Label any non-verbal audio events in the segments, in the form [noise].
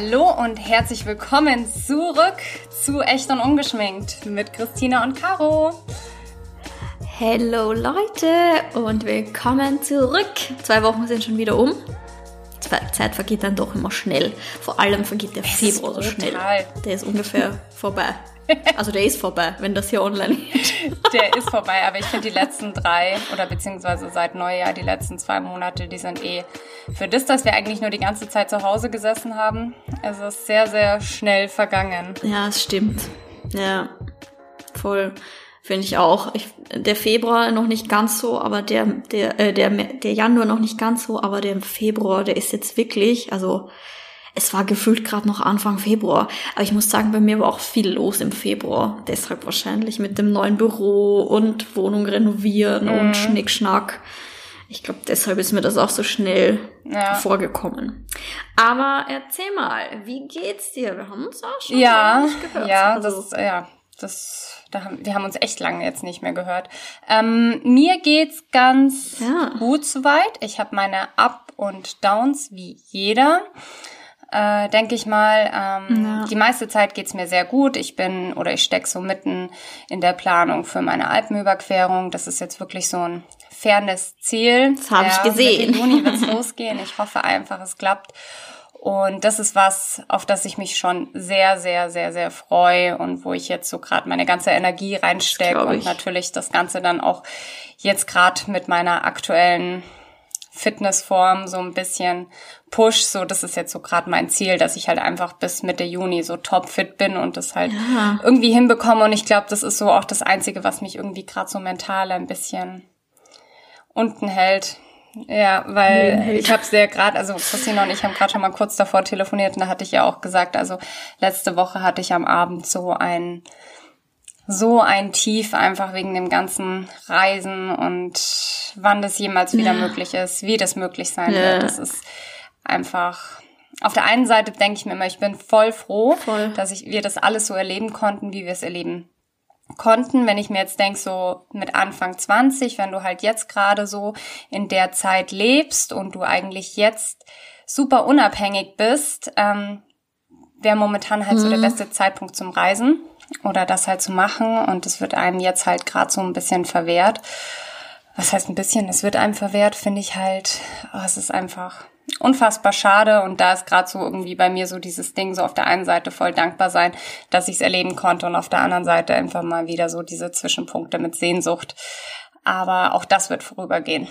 Hallo und herzlich willkommen zurück zu Echt und Ungeschminkt mit Christina und Caro. Hallo Leute und willkommen zurück. Zwei Wochen sind schon wieder um. Zeit vergeht dann doch immer schnell. Vor allem vergeht der Februar so schnell. Der ist ungefähr vorbei. Also der ist vorbei, wenn das hier online ist. Der ist vorbei, aber ich finde die letzten drei oder beziehungsweise seit Neujahr die letzten zwei Monate, die sind eh für das, dass wir eigentlich nur die ganze Zeit zu Hause gesessen haben. Es ist sehr, sehr schnell vergangen. Ja, es stimmt. Ja, voll. Finde ich auch. Ich, der Februar noch nicht ganz so, aber der, der, äh, der, der Januar noch nicht ganz so, aber der Februar, der ist jetzt wirklich, also es war gefühlt gerade noch Anfang Februar. Aber ich muss sagen, bei mir war auch viel los im Februar. Deshalb wahrscheinlich mit dem neuen Büro und Wohnung renovieren mhm. und Schnickschnack. Ich glaube, deshalb ist mir das auch so schnell ja. vorgekommen. Aber erzähl mal, wie geht's dir? Wir haben uns auch schon ja, gehört. Ja, also, das, ja, das, da haben, wir haben uns echt lange jetzt nicht mehr gehört. Ähm, mir geht's ganz ja. gut soweit. Ich habe meine Up und Downs wie jeder äh, denke ich mal. Ähm, ja. Die meiste Zeit geht's mir sehr gut. Ich bin oder ich steck so mitten in der Planung für meine Alpenüberquerung. Das ist jetzt wirklich so ein fernes Ziel. Das habe ja, ich gesehen. Mit Juni [laughs] wird's losgehen. Ich hoffe einfach, es klappt. Und das ist was, auf das ich mich schon sehr, sehr, sehr, sehr freue und wo ich jetzt so gerade meine ganze Energie reinstecke und natürlich das Ganze dann auch jetzt gerade mit meiner aktuellen Fitnessform so ein bisschen push. So, das ist jetzt so gerade mein Ziel, dass ich halt einfach bis Mitte Juni so topfit bin und das halt ja. irgendwie hinbekomme. Und ich glaube, das ist so auch das Einzige, was mich irgendwie gerade so mental ein bisschen unten hält. Ja, weil ich habe sehr gerade, also Christina und ich haben gerade schon mal kurz davor telefoniert und da hatte ich ja auch gesagt, also letzte Woche hatte ich am Abend so ein so ein Tief einfach wegen dem ganzen Reisen und wann das jemals wieder ja. möglich ist, wie das möglich sein ja. wird. Das ist einfach auf der einen Seite denke ich mir immer, ich bin voll froh, voll. dass ich, wir das alles so erleben konnten, wie wir es erleben konnten. Wenn ich mir jetzt denke, so mit Anfang 20, wenn du halt jetzt gerade so in der Zeit lebst und du eigentlich jetzt super unabhängig bist, ähm, wäre momentan halt mhm. so der mhm. beste Zeitpunkt zum Reisen oder das halt zu machen und es wird einem jetzt halt gerade so ein bisschen verwehrt. Was heißt ein bisschen? Es wird einem verwehrt, finde ich halt, oh, es ist einfach unfassbar schade und da ist gerade so irgendwie bei mir so dieses Ding, so auf der einen Seite voll dankbar sein, dass ich es erleben konnte und auf der anderen Seite einfach mal wieder so diese Zwischenpunkte mit Sehnsucht. Aber auch das wird vorübergehen.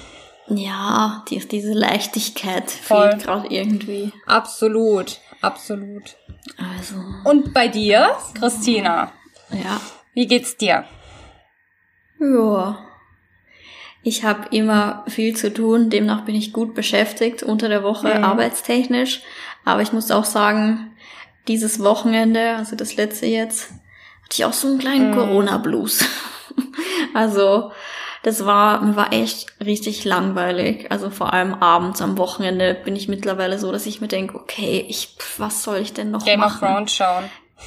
Ja, die, diese Leichtigkeit voll. fehlt gerade irgendwie. Absolut, absolut. Also. Und bei dir, Christina? Ja. Wie geht's dir? Ja. Ich habe immer viel zu tun, demnach bin ich gut beschäftigt unter der Woche mhm. arbeitstechnisch. Aber ich muss auch sagen, dieses Wochenende, also das letzte jetzt, hatte ich auch so einen kleinen mhm. Corona-Blues. [laughs] also das war, mir war echt richtig langweilig. Also vor allem abends am Wochenende bin ich mittlerweile so, dass ich mir denke, okay, ich, was soll ich denn noch Game machen? Game of Thrones schauen.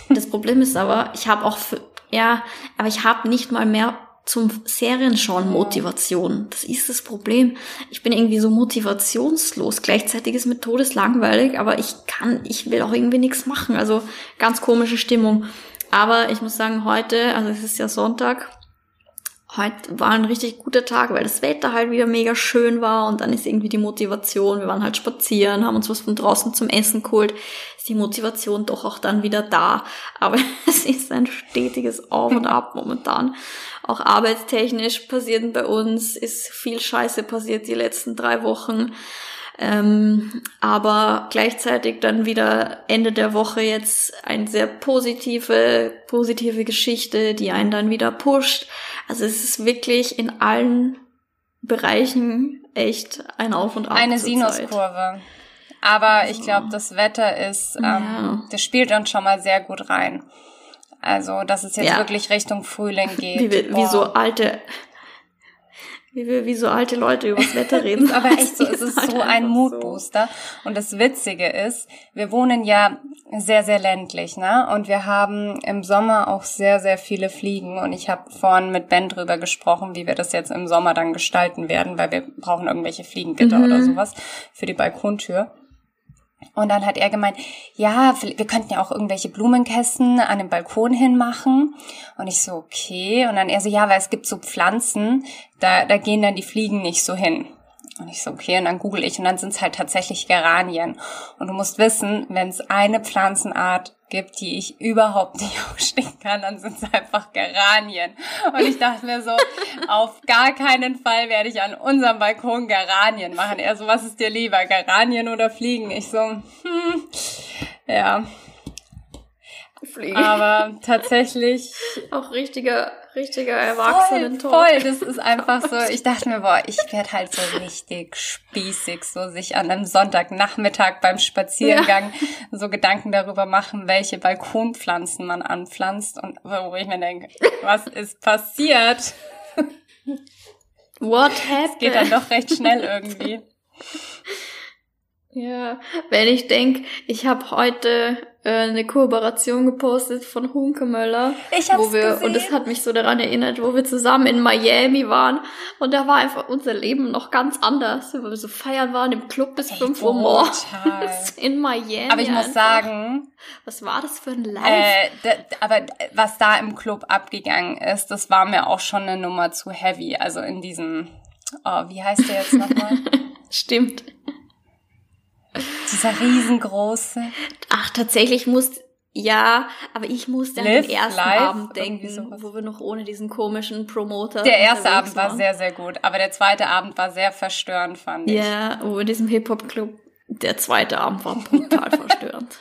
Das Problem ist aber, ich habe auch, für, ja, aber ich habe nicht mal mehr zum Serienschauen Motivation. Das ist das Problem. Ich bin irgendwie so motivationslos. Gleichzeitig ist mir todeslangweilig, aber ich kann, ich will auch irgendwie nichts machen. Also ganz komische Stimmung. Aber ich muss sagen, heute, also es ist ja Sonntag, heute war ein richtig guter Tag, weil das Wetter halt wieder mega schön war und dann ist irgendwie die Motivation, wir waren halt spazieren, haben uns was von draußen zum Essen geholt, ist die Motivation doch auch dann wieder da. Aber [laughs] es ist ein stetiges Auf und Ab momentan. Auch arbeitstechnisch passiert bei uns, ist viel Scheiße passiert die letzten drei Wochen. Ähm, aber gleichzeitig dann wieder Ende der Woche jetzt eine sehr positive, positive Geschichte, die einen dann wieder pusht. Also es ist wirklich in allen Bereichen echt ein Auf und Ab. Eine Sinuskurve. Aber ich glaube, das Wetter ist, ähm, ja. das spielt uns schon mal sehr gut rein. Also, dass es jetzt ja. wirklich Richtung Frühling geht. Wie, wie so alte, wie wir wie so alte Leute übers Wetter reden. [laughs] aber echt so, [laughs] es ist halt so ein Moodbooster. So. Und das Witzige ist, wir wohnen ja sehr, sehr ländlich, ne? Und wir haben im Sommer auch sehr, sehr viele Fliegen. Und ich habe vorhin mit Ben drüber gesprochen, wie wir das jetzt im Sommer dann gestalten werden, weil wir brauchen irgendwelche Fliegengitter mhm. oder sowas für die Balkontür. Und dann hat er gemeint, ja, wir könnten ja auch irgendwelche Blumenkästen an den Balkon hinmachen. Und ich so, okay. Und dann er so, ja, weil es gibt so Pflanzen, da, da gehen dann die Fliegen nicht so hin. Und ich so, okay, und dann google ich und dann sind es halt tatsächlich Geranien. Und du musst wissen, wenn es eine Pflanzenart gibt, die ich überhaupt nicht [laughs] ausstehen kann, dann sind es einfach Geranien. Und ich dachte mir so, [laughs] auf gar keinen Fall werde ich an unserem Balkon Geranien machen. Er so, was ist dir lieber, Geranien oder Fliegen? Ich so, hm, ja. Fliegen. Aber tatsächlich. Auch richtiger richtiger Erwachsenentod. Voll, voll, das ist einfach so. Ich dachte mir, boah, ich werde halt so [laughs] richtig spießig, so sich an einem Sonntagnachmittag beim Spaziergang ja. so Gedanken darüber machen, welche Balkonpflanzen man anpflanzt und wo ich mir denke, was ist passiert? What happened? Das geht dann doch recht schnell irgendwie. [laughs] Ja, wenn ich denk, ich habe heute äh, eine Kooperation gepostet von Hunkemöller. Ich hab's wo wir, gesehen. Und das hat mich so daran erinnert, wo wir zusammen in Miami waren. Und da war einfach unser Leben noch ganz anders. Wo wir so feiern waren im Club bis Ey, 5 Uhr morgens [laughs] in Miami. Aber ich muss sagen... Was war das für ein Live? Äh, aber was da im Club abgegangen ist, das war mir auch schon eine Nummer zu heavy. Also in diesem... Oh, wie heißt der jetzt nochmal? [laughs] Stimmt. Dieser riesengroße. Ach, tatsächlich muss, ja, aber ich musste an den ersten live, Abend denken, wo wir noch ohne diesen komischen Promoter. Der erste Abend war sehr, sehr gut, aber der zweite Abend war sehr verstörend, fand ich. Ja, wo in diesem Hip-Hop-Club, der zweite Abend war brutal [laughs] verstörend.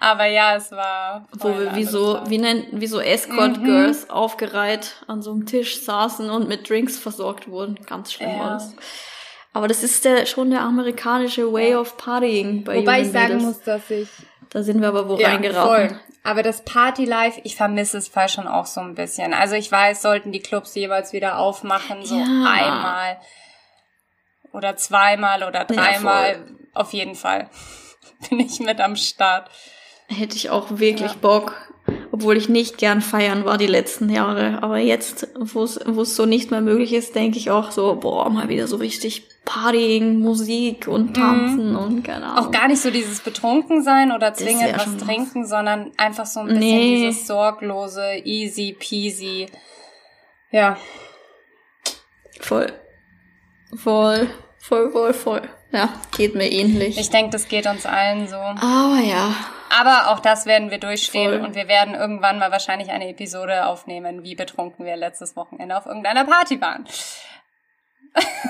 Aber ja, es war. Wo wir wie so, wie nennt, wie so Escort mhm. Girls aufgereiht an so einem Tisch saßen und mit Drinks versorgt wurden. Ganz schlimm ja. war das. Aber das ist der, schon der amerikanische Way of Partying bei Wobei ich sagen muss, dass ich... Da sind wir aber wo ja, reingeraten. Voll. Aber das Party Life, ich vermisse es fast schon auch so ein bisschen. Also ich weiß, sollten die Clubs jeweils wieder aufmachen, so ja. einmal oder zweimal oder dreimal, ja, auf jeden Fall [laughs] bin ich mit am Start. Hätte ich auch wirklich ja. Bock obwohl ich nicht gern feiern war die letzten Jahre. Aber jetzt, wo es so nicht mehr möglich ist, denke ich auch so, boah, mal wieder so richtig Partying, Musik und mhm. Tanzen mhm. und keine Ahnung. Auch gar nicht so dieses betrunken sein oder zwingend ja was trinken, was. sondern einfach so ein bisschen nee. dieses sorglose, easy peasy. Ja. Voll. Voll. Voll, voll, voll. Ja, geht mir ähnlich. Ich denke, das geht uns allen so. Aber ja. Aber auch das werden wir durchstehen Voll. und wir werden irgendwann mal wahrscheinlich eine Episode aufnehmen, wie betrunken wir letztes Wochenende auf irgendeiner Party waren.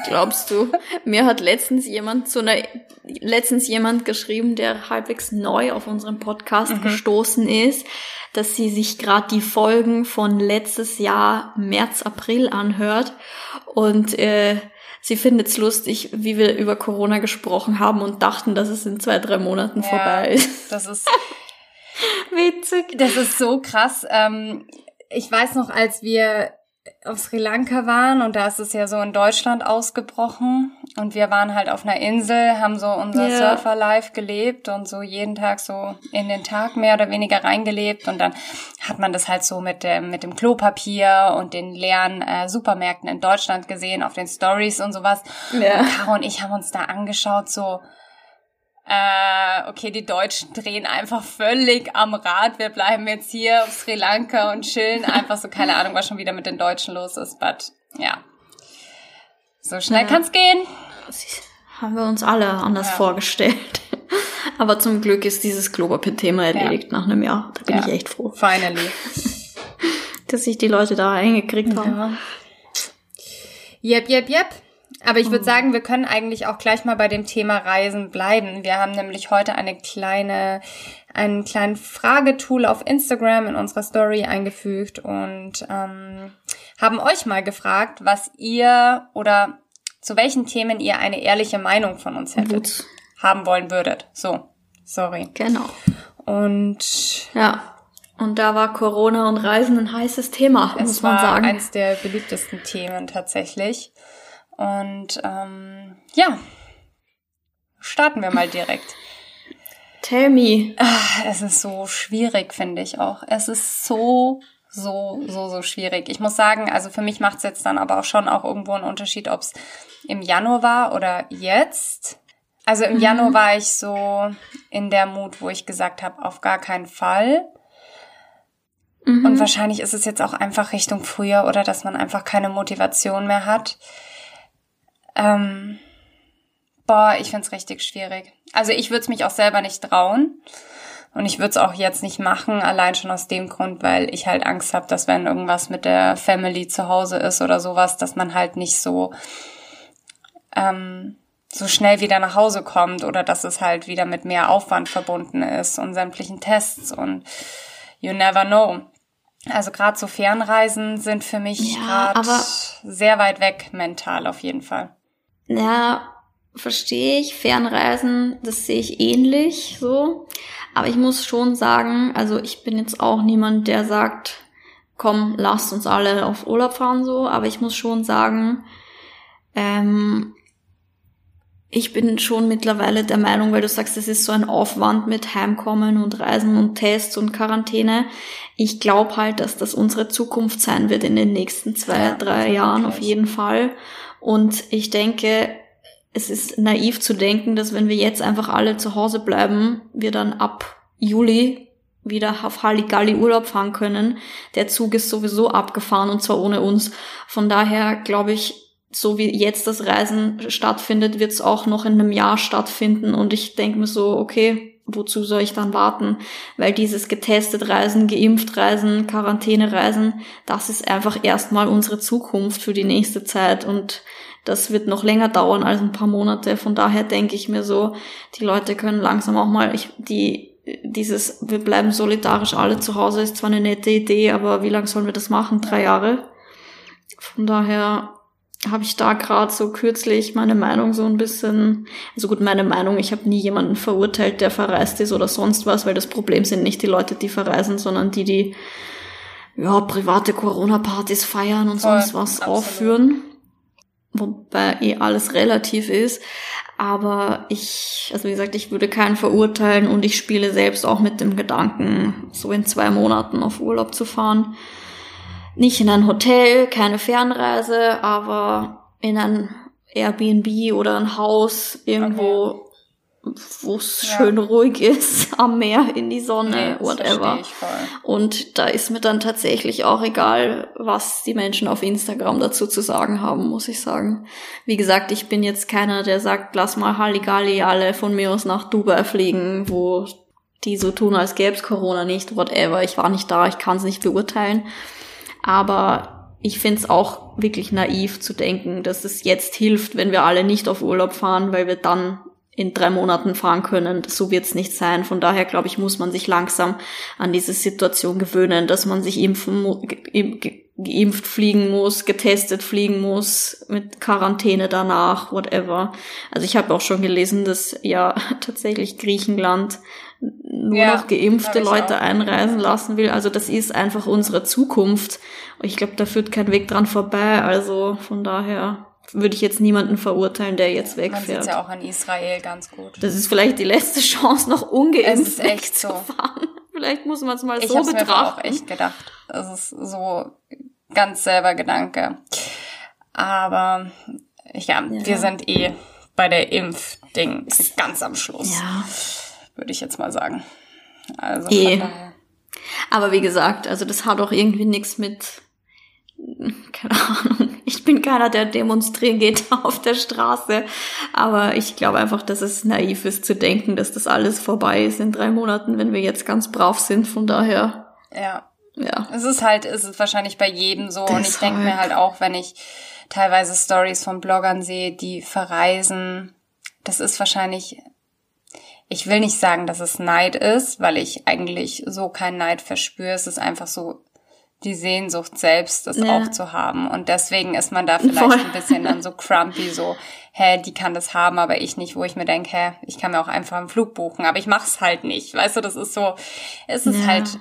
Glaubst du? [laughs] Mir hat letztens jemand zu einer, letztens jemand geschrieben, der halbwegs neu auf unserem Podcast mhm. gestoßen ist, dass sie sich gerade die Folgen von letztes Jahr März, April anhört und äh, sie findet es lustig, wie wir über Corona gesprochen haben und dachten, dass es in zwei, drei Monaten ja, vorbei ist. Das ist [laughs] witzig. Das ist so krass. Ähm, ich weiß noch, als wir auf Sri Lanka waren und da ist es ja so in Deutschland ausgebrochen und wir waren halt auf einer Insel, haben so unser yeah. Surfer-Life gelebt und so jeden Tag so in den Tag mehr oder weniger reingelebt und dann hat man das halt so mit dem, mit dem Klopapier und den leeren äh, Supermärkten in Deutschland gesehen, auf den Stories und sowas. Yeah. Und Caro und ich haben uns da angeschaut so, äh, okay, die Deutschen drehen einfach völlig am Rad. Wir bleiben jetzt hier auf Sri Lanka und chillen einfach so, keine Ahnung, was schon wieder mit den Deutschen los ist, but ja. So schnell ja. kann's gehen. Das haben wir uns alle anders ja. vorgestellt. [laughs] Aber zum Glück ist dieses Klopapier-Thema erledigt ja. nach einem Jahr. Da bin ich echt froh. Finally. [laughs] Dass sich die Leute da eingekriegt haben. Yep, yep, yep. Aber ich würde mhm. sagen, wir können eigentlich auch gleich mal bei dem Thema Reisen bleiben. Wir haben nämlich heute eine kleine, einen kleinen Fragetool auf Instagram in unserer Story eingefügt und ähm, haben euch mal gefragt, was ihr oder zu welchen Themen ihr eine ehrliche Meinung von uns hättet, Gut. haben wollen würdet. So, sorry. Genau. Und ja. Und da war Corona und Reisen ein heißes Thema, muss man sagen. Es war eins der beliebtesten Themen tatsächlich. Und ähm, ja, starten wir mal direkt. [laughs] Tell me. Ach, es ist so schwierig, finde ich auch. Es ist so, so, so, so schwierig. Ich muss sagen, also für mich macht es jetzt dann aber auch schon auch irgendwo einen Unterschied, ob es im Januar war oder jetzt. Also im mhm. Januar war ich so in der Mut, wo ich gesagt habe, auf gar keinen Fall. Mhm. Und wahrscheinlich ist es jetzt auch einfach Richtung früher oder dass man einfach keine Motivation mehr hat. Ähm, boah, ich find's richtig schwierig. Also ich würde es mich auch selber nicht trauen. Und ich würde es auch jetzt nicht machen, allein schon aus dem Grund, weil ich halt Angst habe, dass wenn irgendwas mit der Family zu Hause ist oder sowas, dass man halt nicht so ähm, so schnell wieder nach Hause kommt oder dass es halt wieder mit mehr Aufwand verbunden ist und sämtlichen Tests und you never know. Also gerade so Fernreisen sind für mich ja, gerade sehr weit weg mental auf jeden Fall. Ja, verstehe ich. Fernreisen, das sehe ich ähnlich so. Aber ich muss schon sagen, also ich bin jetzt auch niemand, der sagt, komm, lasst uns alle auf Urlaub fahren so. Aber ich muss schon sagen, ähm, ich bin schon mittlerweile der Meinung, weil du sagst, es ist so ein Aufwand mit Heimkommen und Reisen und Tests und Quarantäne. Ich glaube halt, dass das unsere Zukunft sein wird in den nächsten zwei, ja, drei Jahren auf jeden Fall. Und ich denke, es ist naiv zu denken, dass wenn wir jetzt einfach alle zu Hause bleiben, wir dann ab Juli wieder auf Halligalli Urlaub fahren können. Der Zug ist sowieso abgefahren und zwar ohne uns. Von daher glaube ich, so wie jetzt das Reisen stattfindet, wird es auch noch in einem Jahr stattfinden. Und ich denke mir so, okay, wozu soll ich dann warten? Weil dieses getestet Reisen, geimpft Reisen, Quarantäne Reisen, das ist einfach erstmal unsere Zukunft für die nächste Zeit. Und das wird noch länger dauern als ein paar Monate. Von daher denke ich mir so, die Leute können langsam auch mal, ich, die, dieses, wir bleiben solidarisch alle zu Hause, ist zwar eine nette Idee, aber wie lange sollen wir das machen? Drei Jahre? Von daher habe ich da gerade so kürzlich meine Meinung so ein bisschen, also gut, meine Meinung, ich habe nie jemanden verurteilt, der verreist ist oder sonst was, weil das Problem sind nicht die Leute, die verreisen, sondern die, die ja, private Corona-Partys feiern und Voll, sonst was absolut. aufführen. Wobei eh alles relativ ist. Aber ich, also wie gesagt, ich würde keinen verurteilen und ich spiele selbst auch mit dem Gedanken, so in zwei Monaten auf Urlaub zu fahren nicht in ein Hotel, keine Fernreise, aber in ein Airbnb oder ein Haus irgendwo, okay. wo es ja. schön ruhig ist, [laughs] am Meer, in die Sonne, nee, whatever. Und da ist mir dann tatsächlich auch egal, was die Menschen auf Instagram dazu zu sagen haben, muss ich sagen. Wie gesagt, ich bin jetzt keiner, der sagt, lass mal Halligalli alle von mir aus nach Dubai fliegen, wo die so tun, als gäbe es Corona nicht, whatever. Ich war nicht da, ich kann es nicht beurteilen. Aber ich finde es auch wirklich naiv zu denken, dass es jetzt hilft, wenn wir alle nicht auf Urlaub fahren, weil wir dann in drei Monaten fahren können. So wird es nicht sein. Von daher, glaube ich, muss man sich langsam an diese Situation gewöhnen, dass man sich impfen, geimpft fliegen muss, getestet fliegen muss, mit Quarantäne danach, whatever. Also ich habe auch schon gelesen, dass ja [laughs] tatsächlich Griechenland nur ja, noch geimpfte Leute einreisen lassen will. Also das ist einfach unsere Zukunft. Ich glaube, da führt kein Weg dran vorbei. Also von daher würde ich jetzt niemanden verurteilen, der jetzt wegfährt. Man sieht ja auch in Israel ganz gut. Das ist vielleicht die letzte Chance, noch ungeimpft wegzufahren. So. [laughs] Vielleicht muss man es mal ich so betrachten. Ich habe auch echt gedacht. Das ist so ganz selber Gedanke. Aber ja, ja. wir sind eh bei der Impfding ganz am Schluss. Ja würde ich jetzt mal sagen. Also e. Aber wie gesagt, also das hat auch irgendwie nichts mit, keine Ahnung, [laughs] ich bin keiner, der demonstrieren geht [laughs] auf der Straße, aber ich glaube einfach, dass es naiv ist zu denken, dass das alles vorbei ist in drei Monaten, wenn wir jetzt ganz brav sind, von daher. Ja. Ja. Es ist halt, es ist wahrscheinlich bei jedem so Deshalb. und ich denke mir halt auch, wenn ich teilweise Stories von Bloggern sehe, die verreisen, das ist wahrscheinlich ich will nicht sagen, dass es Neid ist, weil ich eigentlich so keinen Neid verspüre. Es ist einfach so die Sehnsucht selbst, das ja. auch zu haben. Und deswegen ist man da vielleicht Voll. ein bisschen dann so crumpy, so, hä, die kann das haben, aber ich nicht, wo ich mir denke, hä, ich kann mir auch einfach einen Flug buchen, aber ich mach's halt nicht. Weißt du, das ist so, es ist ja. halt.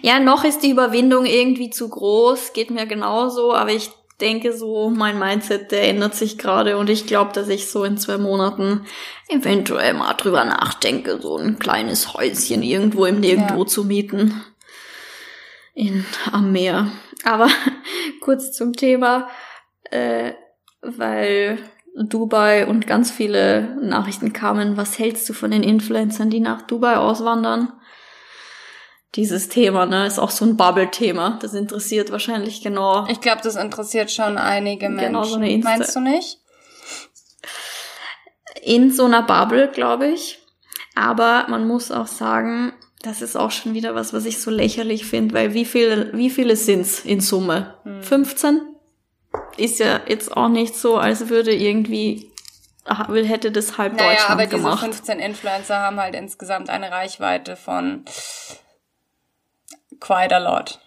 Ja, noch ist die Überwindung irgendwie zu groß, geht mir genauso, aber ich denke so, mein Mindset, der ändert sich gerade und ich glaube, dass ich so in zwei Monaten eventuell mal drüber nachdenke, so ein kleines Häuschen irgendwo im Nirgendwo ja. zu mieten. In, am Meer. Aber [laughs] kurz zum Thema, äh, weil Dubai und ganz viele Nachrichten kamen, was hältst du von den Influencern, die nach Dubai auswandern? Dieses Thema, ne, ist auch so ein Bubble-Thema. Das interessiert wahrscheinlich genau. Ich glaube, das interessiert schon einige Menschen. Genau so eine Insta Meinst du nicht? In so einer Bubble, glaube ich. Aber man muss auch sagen, das ist auch schon wieder was, was ich so lächerlich finde, weil wie viele, wie viele sind's in Summe? Hm. 15? Ist ja jetzt auch nicht so, als würde irgendwie hätte das halb naja, Deutschland aber gemacht. diese 15 Influencer haben halt insgesamt eine Reichweite von quite a lot.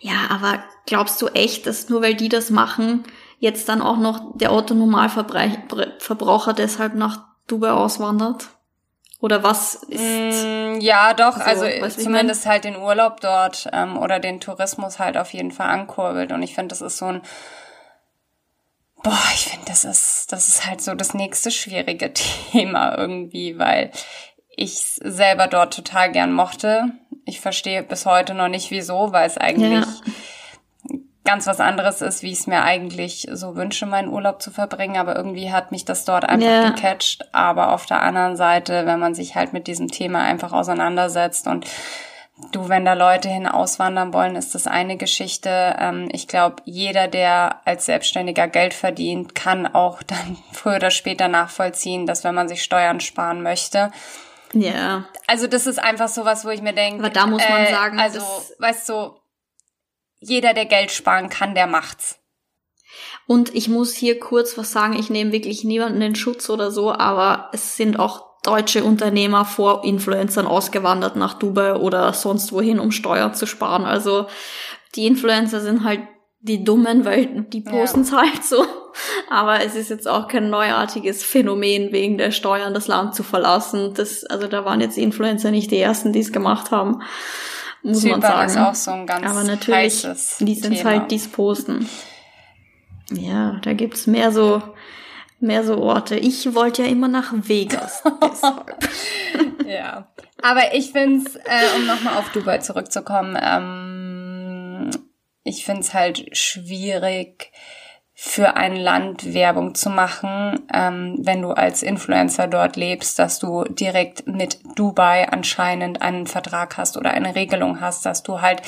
Ja, aber glaubst du echt, dass nur weil die das machen, jetzt dann auch noch der Autonormalverbraucher deshalb nach Dubai auswandert? Oder was ist? Mm, ja, doch, also, also zumindest halt den Urlaub dort ähm, oder den Tourismus halt auf jeden Fall ankurbelt. Und ich finde, das ist so ein Boah, ich finde, das ist, das ist halt so das nächste schwierige [laughs] Thema irgendwie, weil ich selber dort total gern mochte. Ich verstehe bis heute noch nicht wieso, weil es eigentlich ja ganz was anderes ist, wie ich es mir eigentlich so wünsche, meinen Urlaub zu verbringen. Aber irgendwie hat mich das dort einfach yeah. gecatcht. Aber auf der anderen Seite, wenn man sich halt mit diesem Thema einfach auseinandersetzt und Du, wenn da Leute hin auswandern wollen, ist das eine Geschichte. Ähm, ich glaube, jeder, der als Selbstständiger Geld verdient, kann auch [laughs] dann früher oder später nachvollziehen, dass wenn man sich Steuern sparen möchte, ja. Also das ist einfach so was, wo ich mir denke. Aber da muss man äh, sagen, also weißt du, jeder, der Geld sparen kann, der macht's. Und ich muss hier kurz was sagen, ich nehme wirklich niemanden in Schutz oder so, aber es sind auch deutsche Unternehmer vor Influencern ausgewandert nach Dubai oder sonst wohin, um Steuern zu sparen. Also die Influencer sind halt die Dummen, weil die posten es ja. [laughs] halt so. Aber es ist jetzt auch kein neuartiges Phänomen, wegen der Steuern das Land zu verlassen. Das, also da waren jetzt Influencer nicht die ersten, die es gemacht haben muss Zypern man sagen. ist auch so ein ganz Aber natürlich, die sind halt dies posten. Ja, da gibt's mehr so, mehr so Orte. Ich wollte ja immer nach Vegas. [laughs] ja. Aber ich find's, äh, um nochmal auf Dubai zurückzukommen, ähm, ich find's halt schwierig, für ein Land Werbung zu machen, ähm, wenn du als Influencer dort lebst, dass du direkt mit Dubai anscheinend einen Vertrag hast oder eine Regelung hast, dass du halt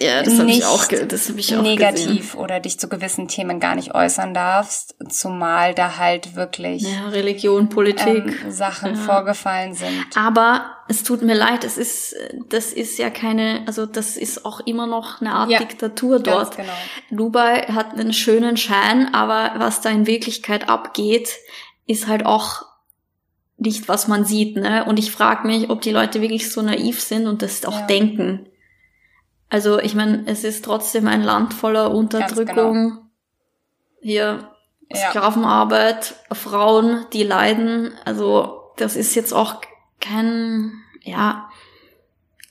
ja, das habe ich auch, das hab ich auch negativ gesehen. oder dich zu gewissen Themen gar nicht äußern darfst, zumal da halt wirklich ja, Religion, Politik, ähm, Sachen ja. vorgefallen sind. Aber es tut mir leid, es ist, das ist ja keine, also das ist auch immer noch eine Art ja, Diktatur dort. Genau. Dubai hat einen schönen Schein, aber was da in Wirklichkeit abgeht, ist halt auch nicht, was man sieht, ne? Und ich frage mich, ob die Leute wirklich so naiv sind und das auch denken. Also ich meine, es ist trotzdem ein Land voller Unterdrückung. Genau. Hier Sklavenarbeit, Frauen, die leiden. Also das ist jetzt auch kein, ja,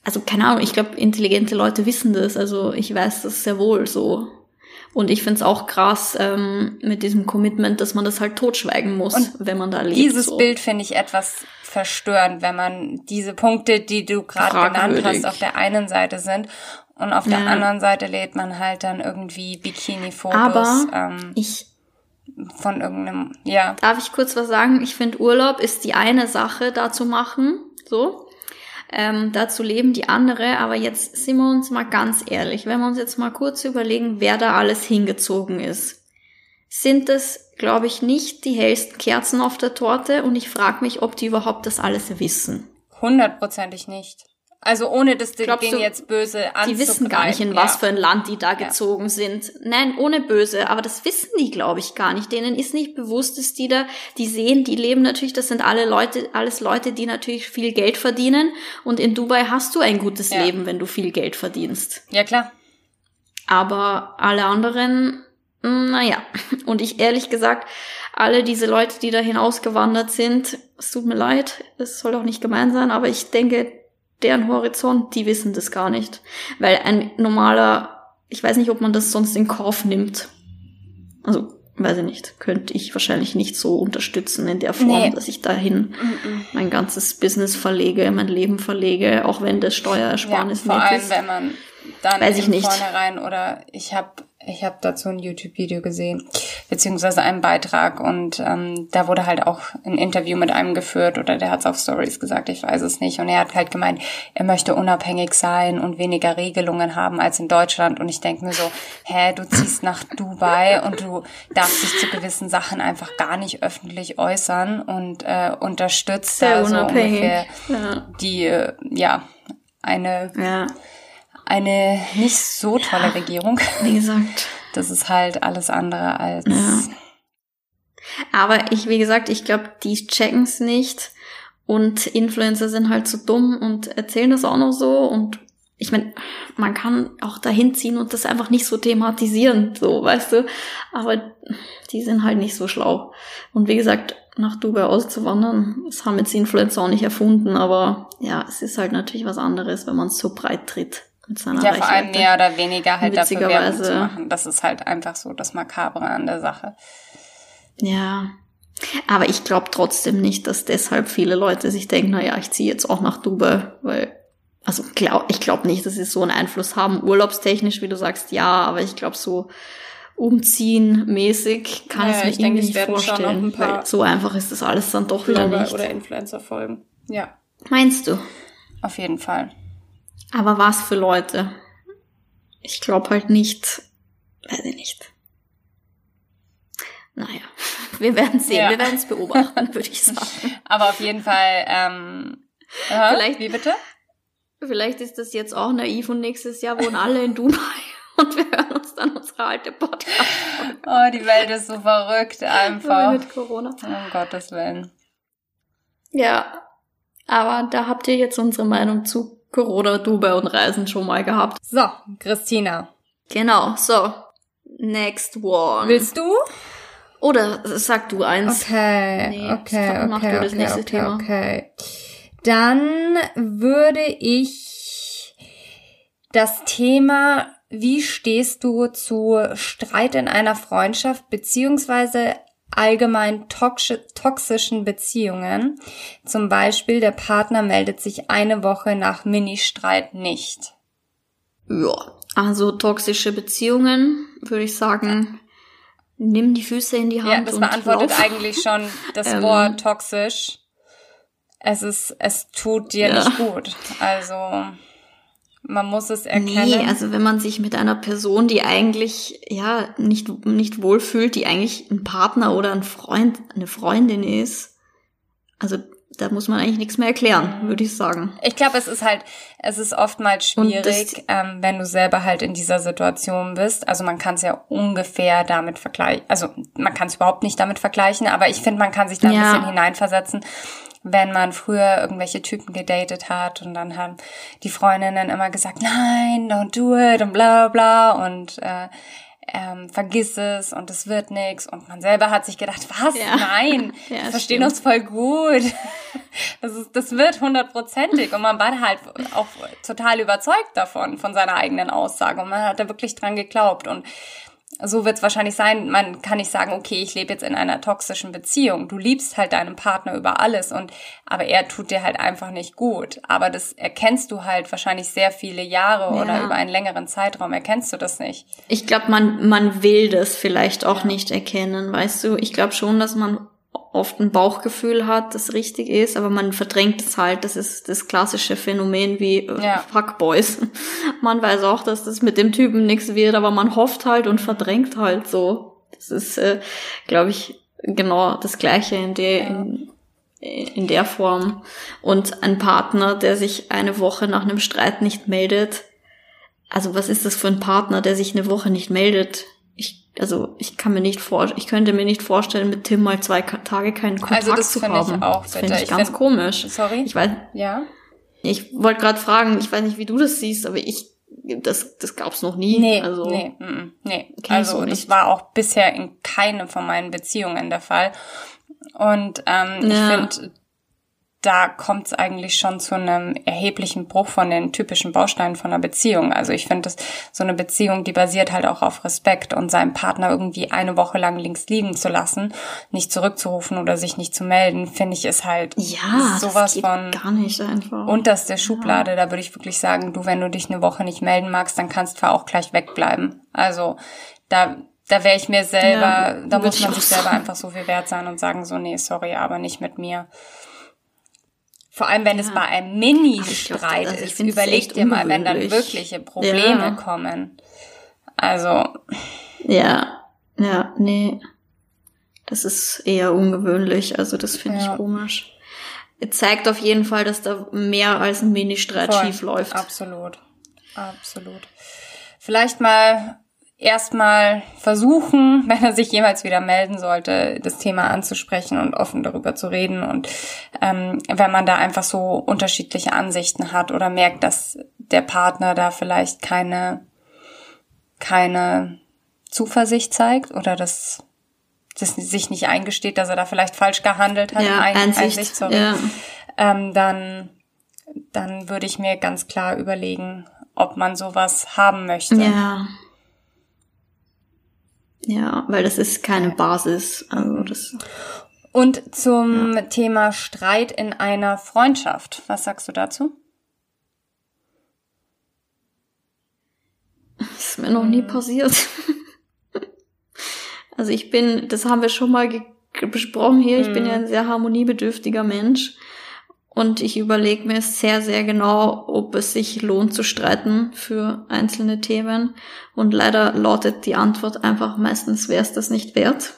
also keine Ahnung, ich glaube, intelligente Leute wissen das. Also ich weiß das sehr wohl so. Und ich finde es auch krass ähm, mit diesem Commitment, dass man das halt totschweigen muss, Und wenn man da lebt. Dieses so. Bild finde ich etwas verstörend, wenn man diese Punkte, die du gerade genannt hast, auf der einen Seite sind und auf der anderen Seite lädt man halt dann irgendwie Bikini-Fotos. Aber ähm, ich von irgendeinem, ja. Darf ich kurz was sagen? Ich finde Urlaub ist die eine Sache, da zu machen, so. Ähm, da zu leben, die andere. Aber jetzt sind wir uns mal ganz ehrlich, wenn wir uns jetzt mal kurz überlegen, wer da alles hingezogen ist, sind es, glaube ich, nicht die hellsten Kerzen auf der Torte und ich frage mich, ob die überhaupt das alles wissen. Hundertprozentig nicht. Also ohne das Ding jetzt böse anzugreifen. Die wissen gar nicht, in ja. was für ein Land die da ja. gezogen sind. Nein, ohne böse, aber das wissen die, glaube ich, gar nicht. Denen ist nicht bewusst, dass die da, die sehen, die leben natürlich, das sind alle Leute, alles Leute, die natürlich viel Geld verdienen. Und in Dubai hast du ein gutes ja. Leben, wenn du viel Geld verdienst. Ja, klar. Aber alle anderen, naja. Und ich ehrlich gesagt, alle diese Leute, die da hinausgewandert sind, es tut mir leid, es soll auch nicht gemein sein, aber ich denke, deren Horizont, die wissen das gar nicht. Weil ein normaler, ich weiß nicht, ob man das sonst in Kauf nimmt. Also, weiß ich nicht, könnte ich wahrscheinlich nicht so unterstützen in der Form, nee. dass ich dahin mein ganzes Business verlege, mein Leben verlege, auch wenn das Steuersparnis ja, vor allem, ist. wenn man dann weiß ich nicht. vornherein oder ich habe ich habe dazu ein YouTube-Video gesehen, beziehungsweise einen Beitrag und ähm, da wurde halt auch ein Interview mit einem geführt oder der hat es auf Stories gesagt, ich weiß es nicht. Und er hat halt gemeint, er möchte unabhängig sein und weniger Regelungen haben als in Deutschland. Und ich denke mir so, hä, du ziehst nach Dubai und du darfst dich zu gewissen Sachen einfach gar nicht öffentlich äußern und äh, unterstützt Sehr da so ungefähr ja. die, äh, ja, eine ja eine nicht so tolle ja, Regierung. Wie gesagt. [laughs] Das ist halt alles andere als. Ja. Aber ich, wie gesagt, ich glaube, die checken es nicht. Und Influencer sind halt so dumm und erzählen das auch noch so. Und ich meine, man kann auch dahin ziehen und das einfach nicht so thematisieren, so, weißt du. Aber die sind halt nicht so schlau. Und wie gesagt, nach Dubai auszuwandern, das haben jetzt Influencer auch nicht erfunden, aber ja, es ist halt natürlich was anderes, wenn man es so breit tritt mit seiner Ja, vor allem mehr oder weniger halt dafür Werbung zu machen. Das ist halt einfach so das Makabre an der Sache. Ja. Aber ich glaube trotzdem nicht, dass deshalb viele Leute sich denken, na ja, ich ziehe jetzt auch nach Dubai, weil also glaub, ich glaube nicht, dass sie so einen Einfluss haben. Urlaubstechnisch, wie du sagst, ja, aber ich glaube so umziehen mäßig kann ja, ich mir irgendwie nicht vorstellen. Ein weil so einfach ist das alles dann doch wieder nicht. Oder Influencer folgen. Ja. Meinst du? Auf jeden Fall. Aber was für Leute? Ich glaube halt nicht, weiß ich nicht. Naja, [laughs] wir werden sehen, ja. wir werden es beobachten, würde ich [laughs] sagen. Aber auf jeden Fall, ähm, äh, vielleicht, wie bitte? Vielleicht ist das jetzt auch naiv und nächstes Jahr wohnen alle in Dubai [laughs] und wir hören uns dann unsere alte Podcast. Oh, die Welt ist so verrückt einfach. Mit Corona. Um Gottes Willen. Ja, aber da habt ihr jetzt unsere Meinung zu Corona, Dubai und Reisen schon mal gehabt. So, Christina. Genau, so. Next one. Willst du? Oder sag du eins. Okay, nee, okay, okay, okay, okay, Thema. okay. Dann würde ich das Thema, wie stehst du zu Streit in einer Freundschaft beziehungsweise allgemein toxischen Beziehungen. Zum Beispiel, der Partner meldet sich eine Woche nach Ministreit nicht. Ja, also toxische Beziehungen, würde ich sagen, nimm die Füße in die Hand. Ja, das beantwortet lauf. eigentlich schon das [laughs] ähm, Wort toxisch. Es ist, es tut dir ja. nicht gut. Also. Man muss es erkennen. Nee, also wenn man sich mit einer Person, die eigentlich ja nicht nicht wohlfühlt, die eigentlich ein Partner oder ein Freund, eine Freundin ist, also da muss man eigentlich nichts mehr erklären, würde ich sagen. Ich glaube, es ist halt, es ist oftmals schwierig, ähm, wenn du selber halt in dieser Situation bist. Also man kann es ja ungefähr damit vergleichen. Also man kann es überhaupt nicht damit vergleichen, aber ich finde, man kann sich da ja. ein bisschen hineinversetzen wenn man früher irgendwelche Typen gedatet hat und dann haben die Freundinnen immer gesagt, nein, don't do it und bla bla und äh, ähm, vergiss es und es wird nix und man selber hat sich gedacht, was? Ja. Nein, [laughs] ja, wir verstehen uns voll gut. [laughs] Das ist, das wird hundertprozentig und man war halt auch total überzeugt davon, von seiner eigenen Aussage und man hat da wirklich dran geglaubt und so wird es wahrscheinlich sein. Man kann nicht sagen, okay, ich lebe jetzt in einer toxischen Beziehung. Du liebst halt deinen Partner über alles und aber er tut dir halt einfach nicht gut. Aber das erkennst du halt wahrscheinlich sehr viele Jahre ja. oder über einen längeren Zeitraum erkennst du das nicht. Ich glaube, man man will das vielleicht auch ja. nicht erkennen, weißt du? Ich glaube schon, dass man oft ein Bauchgefühl hat, das richtig ist, aber man verdrängt es halt. Das ist das klassische Phänomen wie äh, ja. Fuckboys. [laughs] Man weiß auch, dass das mit dem Typen nichts wird, aber man hofft halt und verdrängt halt so. Das ist, äh, glaube ich, genau das Gleiche in der, ja. in, in der Form. Und ein Partner, der sich eine Woche nach einem Streit nicht meldet, also was ist das für ein Partner, der sich eine Woche nicht meldet? Also ich kann mir nicht vor, ich könnte mir nicht vorstellen, mit Tim mal zwei Tage keinen Kontakt also das zu haben. Ich auch das finde ich ich ganz find, komisch. Sorry. Ich weiß. Ja. Ich wollte gerade fragen, ich weiß nicht, wie du das siehst, aber ich das das gab's noch nie. Nee, also, nee, mm, nee. Also so das war auch bisher in keinem von meinen Beziehungen der Fall. Und ähm, ja. ich finde da kommt es eigentlich schon zu einem erheblichen Bruch von den typischen Bausteinen von einer Beziehung. Also ich finde, so eine Beziehung, die basiert halt auch auf Respekt und seinem Partner irgendwie eine Woche lang links liegen zu lassen, nicht zurückzurufen oder sich nicht zu melden, finde ich ist halt ja, sowas von gar nicht einfach. unterste Schublade. Ja. Da würde ich wirklich sagen, du, wenn du dich eine Woche nicht melden magst, dann kannst du auch gleich wegbleiben. Also da da wäre ich mir selber, ja, da muss man sich selber einfach so viel wert sein und sagen so, nee, sorry, aber nicht mit mir. Vor allem, wenn ja. es bei einem Mini-Streit also ist. Überleg dir mal, wenn dann wirkliche Probleme ja. kommen. Also. Ja, ja, nee. Das ist eher ungewöhnlich. Also, das finde ja. ich komisch. Es zeigt auf jeden Fall, dass da mehr als ein Mini-Streit schief läuft. Absolut. Absolut. Vielleicht mal erstmal versuchen, [laughs] wenn er sich jemals wieder melden sollte, das Thema anzusprechen und offen darüber zu reden. Und ähm, wenn man da einfach so unterschiedliche Ansichten hat oder merkt, dass der Partner da vielleicht keine, keine Zuversicht zeigt oder das, das sich nicht eingesteht, dass er da vielleicht falsch gehandelt hat, ja, Ein, Einsicht, Einsicht sorry, ja. ähm, dann, dann würde ich mir ganz klar überlegen, ob man sowas haben möchte. Ja. Ja, weil das ist keine Basis. Also das Und zum ja. Thema Streit in einer Freundschaft. Was sagst du dazu? Das ist mir noch nie hm. passiert. [laughs] also ich bin, das haben wir schon mal besprochen hier, ich bin ja hm. ein sehr harmoniebedürftiger Mensch. Und ich überlege mir sehr, sehr genau, ob es sich lohnt zu streiten für einzelne Themen. Und leider lautet die Antwort einfach meistens, wäre es das nicht wert.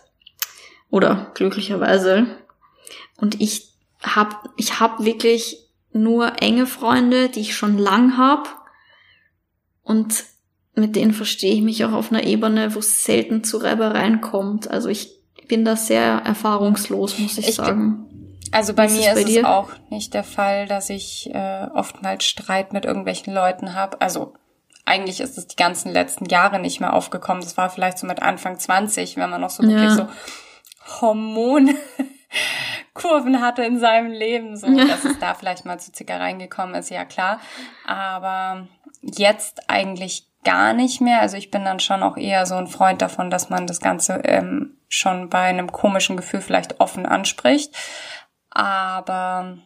Oder glücklicherweise. Und ich hab, ich hab wirklich nur enge Freunde, die ich schon lang hab. Und mit denen verstehe ich mich auch auf einer Ebene, wo es selten zu Reibereien kommt. Also ich bin da sehr erfahrungslos, muss ich, ich sagen. Also bei mir ist, bei ist es auch nicht der Fall, dass ich äh, oftmals Streit mit irgendwelchen Leuten habe. Also eigentlich ist es die ganzen letzten Jahre nicht mehr aufgekommen. Das war vielleicht so mit Anfang 20, wenn man noch so ja. wirklich so Hormonkurven hatte in seinem Leben, so dass es da vielleicht mal zu Zickereien gekommen ist, ja klar. Aber jetzt eigentlich gar nicht mehr. Also ich bin dann schon auch eher so ein Freund davon, dass man das Ganze ähm, schon bei einem komischen Gefühl vielleicht offen anspricht. Aber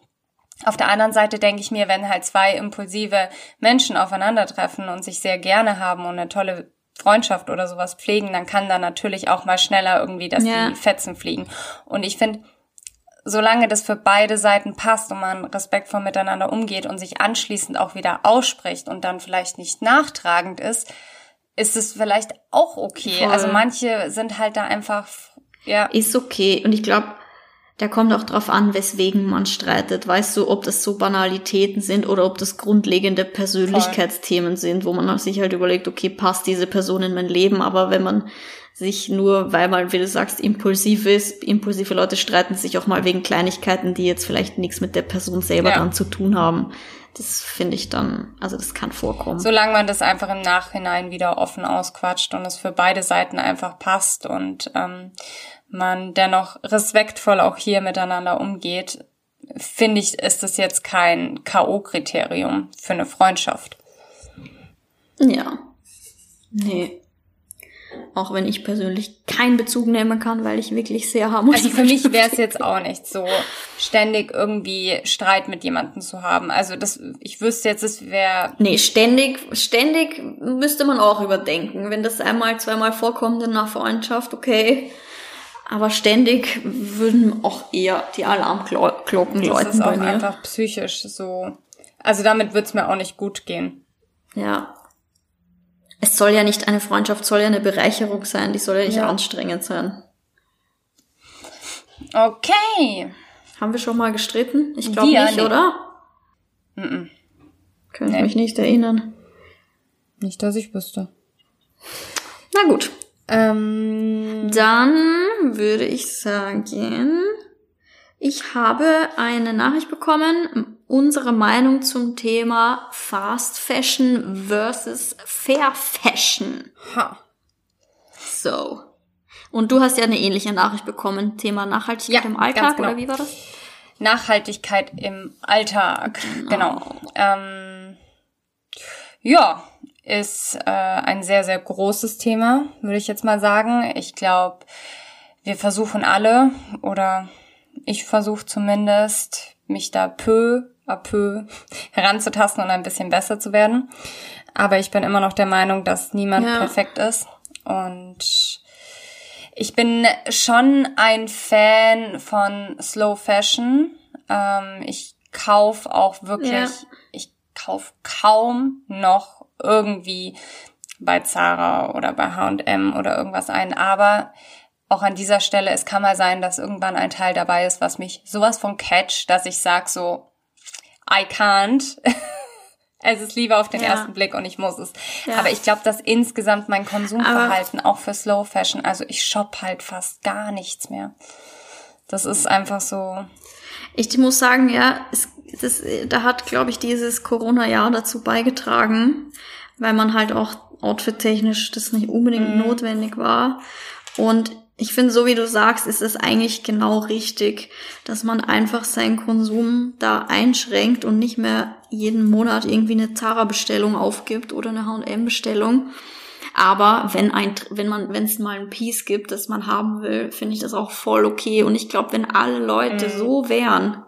auf der anderen Seite denke ich mir, wenn halt zwei impulsive Menschen aufeinandertreffen und sich sehr gerne haben und eine tolle Freundschaft oder sowas pflegen, dann kann da natürlich auch mal schneller irgendwie, dass ja. die Fetzen fliegen. Und ich finde, solange das für beide Seiten passt und man respektvoll miteinander umgeht und sich anschließend auch wieder ausspricht und dann vielleicht nicht nachtragend ist, ist es vielleicht auch okay. Voll. Also manche sind halt da einfach, ja. Ist okay. Und ich glaube, der kommt auch drauf an, weswegen man streitet. Weißt du, ob das so Banalitäten sind oder ob das grundlegende Persönlichkeitsthemen sind, wo man sich halt überlegt, okay, passt diese Person in mein Leben, aber wenn man sich nur, weil man, wie du sagst, impulsiv ist, impulsive Leute streiten sich auch mal wegen Kleinigkeiten, die jetzt vielleicht nichts mit der Person selber ja. dann zu tun haben. Das finde ich dann, also das kann vorkommen. Solange man das einfach im Nachhinein wieder offen ausquatscht und es für beide Seiten einfach passt und ähm, man dennoch respektvoll auch hier miteinander umgeht, finde ich, ist das jetzt kein K.O.-Kriterium für eine Freundschaft. Ja. Nee. Auch wenn ich persönlich keinen Bezug nehmen kann, weil ich wirklich sehr harmonisch Also für mich [laughs] wäre es jetzt auch nicht so, ständig irgendwie Streit mit jemandem zu haben. Also das, ich wüsste jetzt, es wäre. Nee, ständig, ständig müsste man auch überdenken. Wenn das einmal, zweimal vorkommt in einer Freundschaft, okay. Aber ständig würden auch eher die Alarmglocken läuten Das ist auch einfach psychisch so. Also damit wird's mir auch nicht gut gehen. Ja. Es soll ja nicht eine Freundschaft, soll ja eine Bereicherung sein, die soll ja nicht ja. anstrengend sein. Okay. Haben wir schon mal gestritten? Ich glaube nicht, nee. oder? Mm -mm. Könnte nee. mich nicht erinnern. Nicht, dass ich wüsste. Na gut. Ähm, Dann würde ich sagen, ich habe eine Nachricht bekommen, unsere Meinung zum Thema Fast Fashion versus Fair Fashion. Ha. So. Und du hast ja eine ähnliche Nachricht bekommen, Thema Nachhaltigkeit ja, im Alltag, genau. oder wie war das? Nachhaltigkeit im Alltag. Genau. genau. Ähm, ja, ist äh, ein sehr, sehr großes Thema, würde ich jetzt mal sagen. Ich glaube, wir versuchen alle, oder ich versuche zumindest, mich da peu à peu [laughs] heranzutasten und ein bisschen besser zu werden. Aber ich bin immer noch der Meinung, dass niemand ja. perfekt ist. Und ich bin schon ein Fan von Slow Fashion. Ähm, ich kauf auch wirklich, ja. ich kauf kaum noch irgendwie bei Zara oder bei H&M oder irgendwas ein. Aber auch an dieser Stelle, es kann mal sein, dass irgendwann ein Teil dabei ist, was mich sowas von catch, dass ich sag so, I can't. [laughs] es ist lieber auf den ja. ersten Blick und ich muss es. Ja. Aber ich glaube, dass insgesamt mein Konsumverhalten Aber auch für Slow Fashion, also ich shop halt fast gar nichts mehr. Das ist einfach so. Ich muss sagen, ja, es, das, da hat, glaube ich, dieses Corona-Jahr dazu beigetragen, weil man halt auch outfit-technisch das nicht unbedingt mhm. notwendig war. Und ich finde, so wie du sagst, ist es eigentlich genau richtig, dass man einfach seinen Konsum da einschränkt und nicht mehr jeden Monat irgendwie eine Zara-Bestellung aufgibt oder eine H&M-Bestellung. Aber wenn ein, wenn man, wenn es mal ein Piece gibt, das man haben will, finde ich das auch voll okay. Und ich glaube, wenn alle Leute mhm. so wären,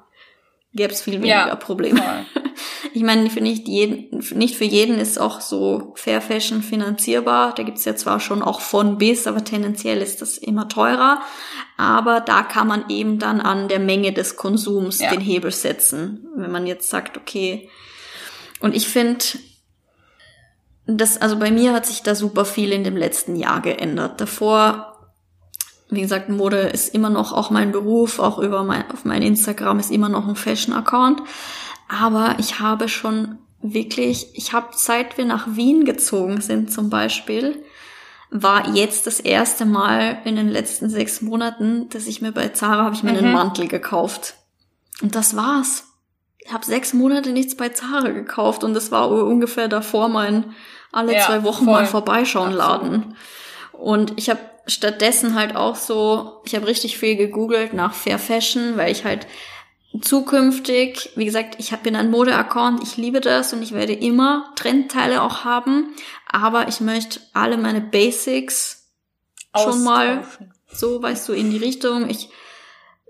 gäbe es viel weniger ja, Probleme. [laughs] Ich meine, für nicht jeden, nicht für jeden ist auch so Fair Fashion finanzierbar. Da gibt's ja zwar schon auch von bis, aber tendenziell ist das immer teurer. Aber da kann man eben dann an der Menge des Konsums ja. den Hebel setzen. Wenn man jetzt sagt, okay. Und ich finde, das, also bei mir hat sich da super viel in dem letzten Jahr geändert. Davor wie gesagt, Mode ist immer noch auch mein Beruf, auch über mein, auf mein Instagram ist immer noch ein Fashion-Account. Aber ich habe schon wirklich, ich habe seit wir nach Wien gezogen sind zum Beispiel, war jetzt das erste Mal in den letzten sechs Monaten, dass ich mir bei Zara habe ich mir mhm. einen Mantel gekauft. Und das war's. Ich habe sechs Monate nichts bei Zara gekauft und das war ungefähr davor mein alle ja, zwei Wochen voll. mal vorbeischauen Laden. Und ich habe stattdessen halt auch so, ich habe richtig viel gegoogelt nach Fair Fashion, weil ich halt zukünftig, wie gesagt, ich bin ein Mode-Account, ich liebe das und ich werde immer Trendteile auch haben, aber ich möchte alle meine Basics schon mal so, weißt du, in die Richtung. Ich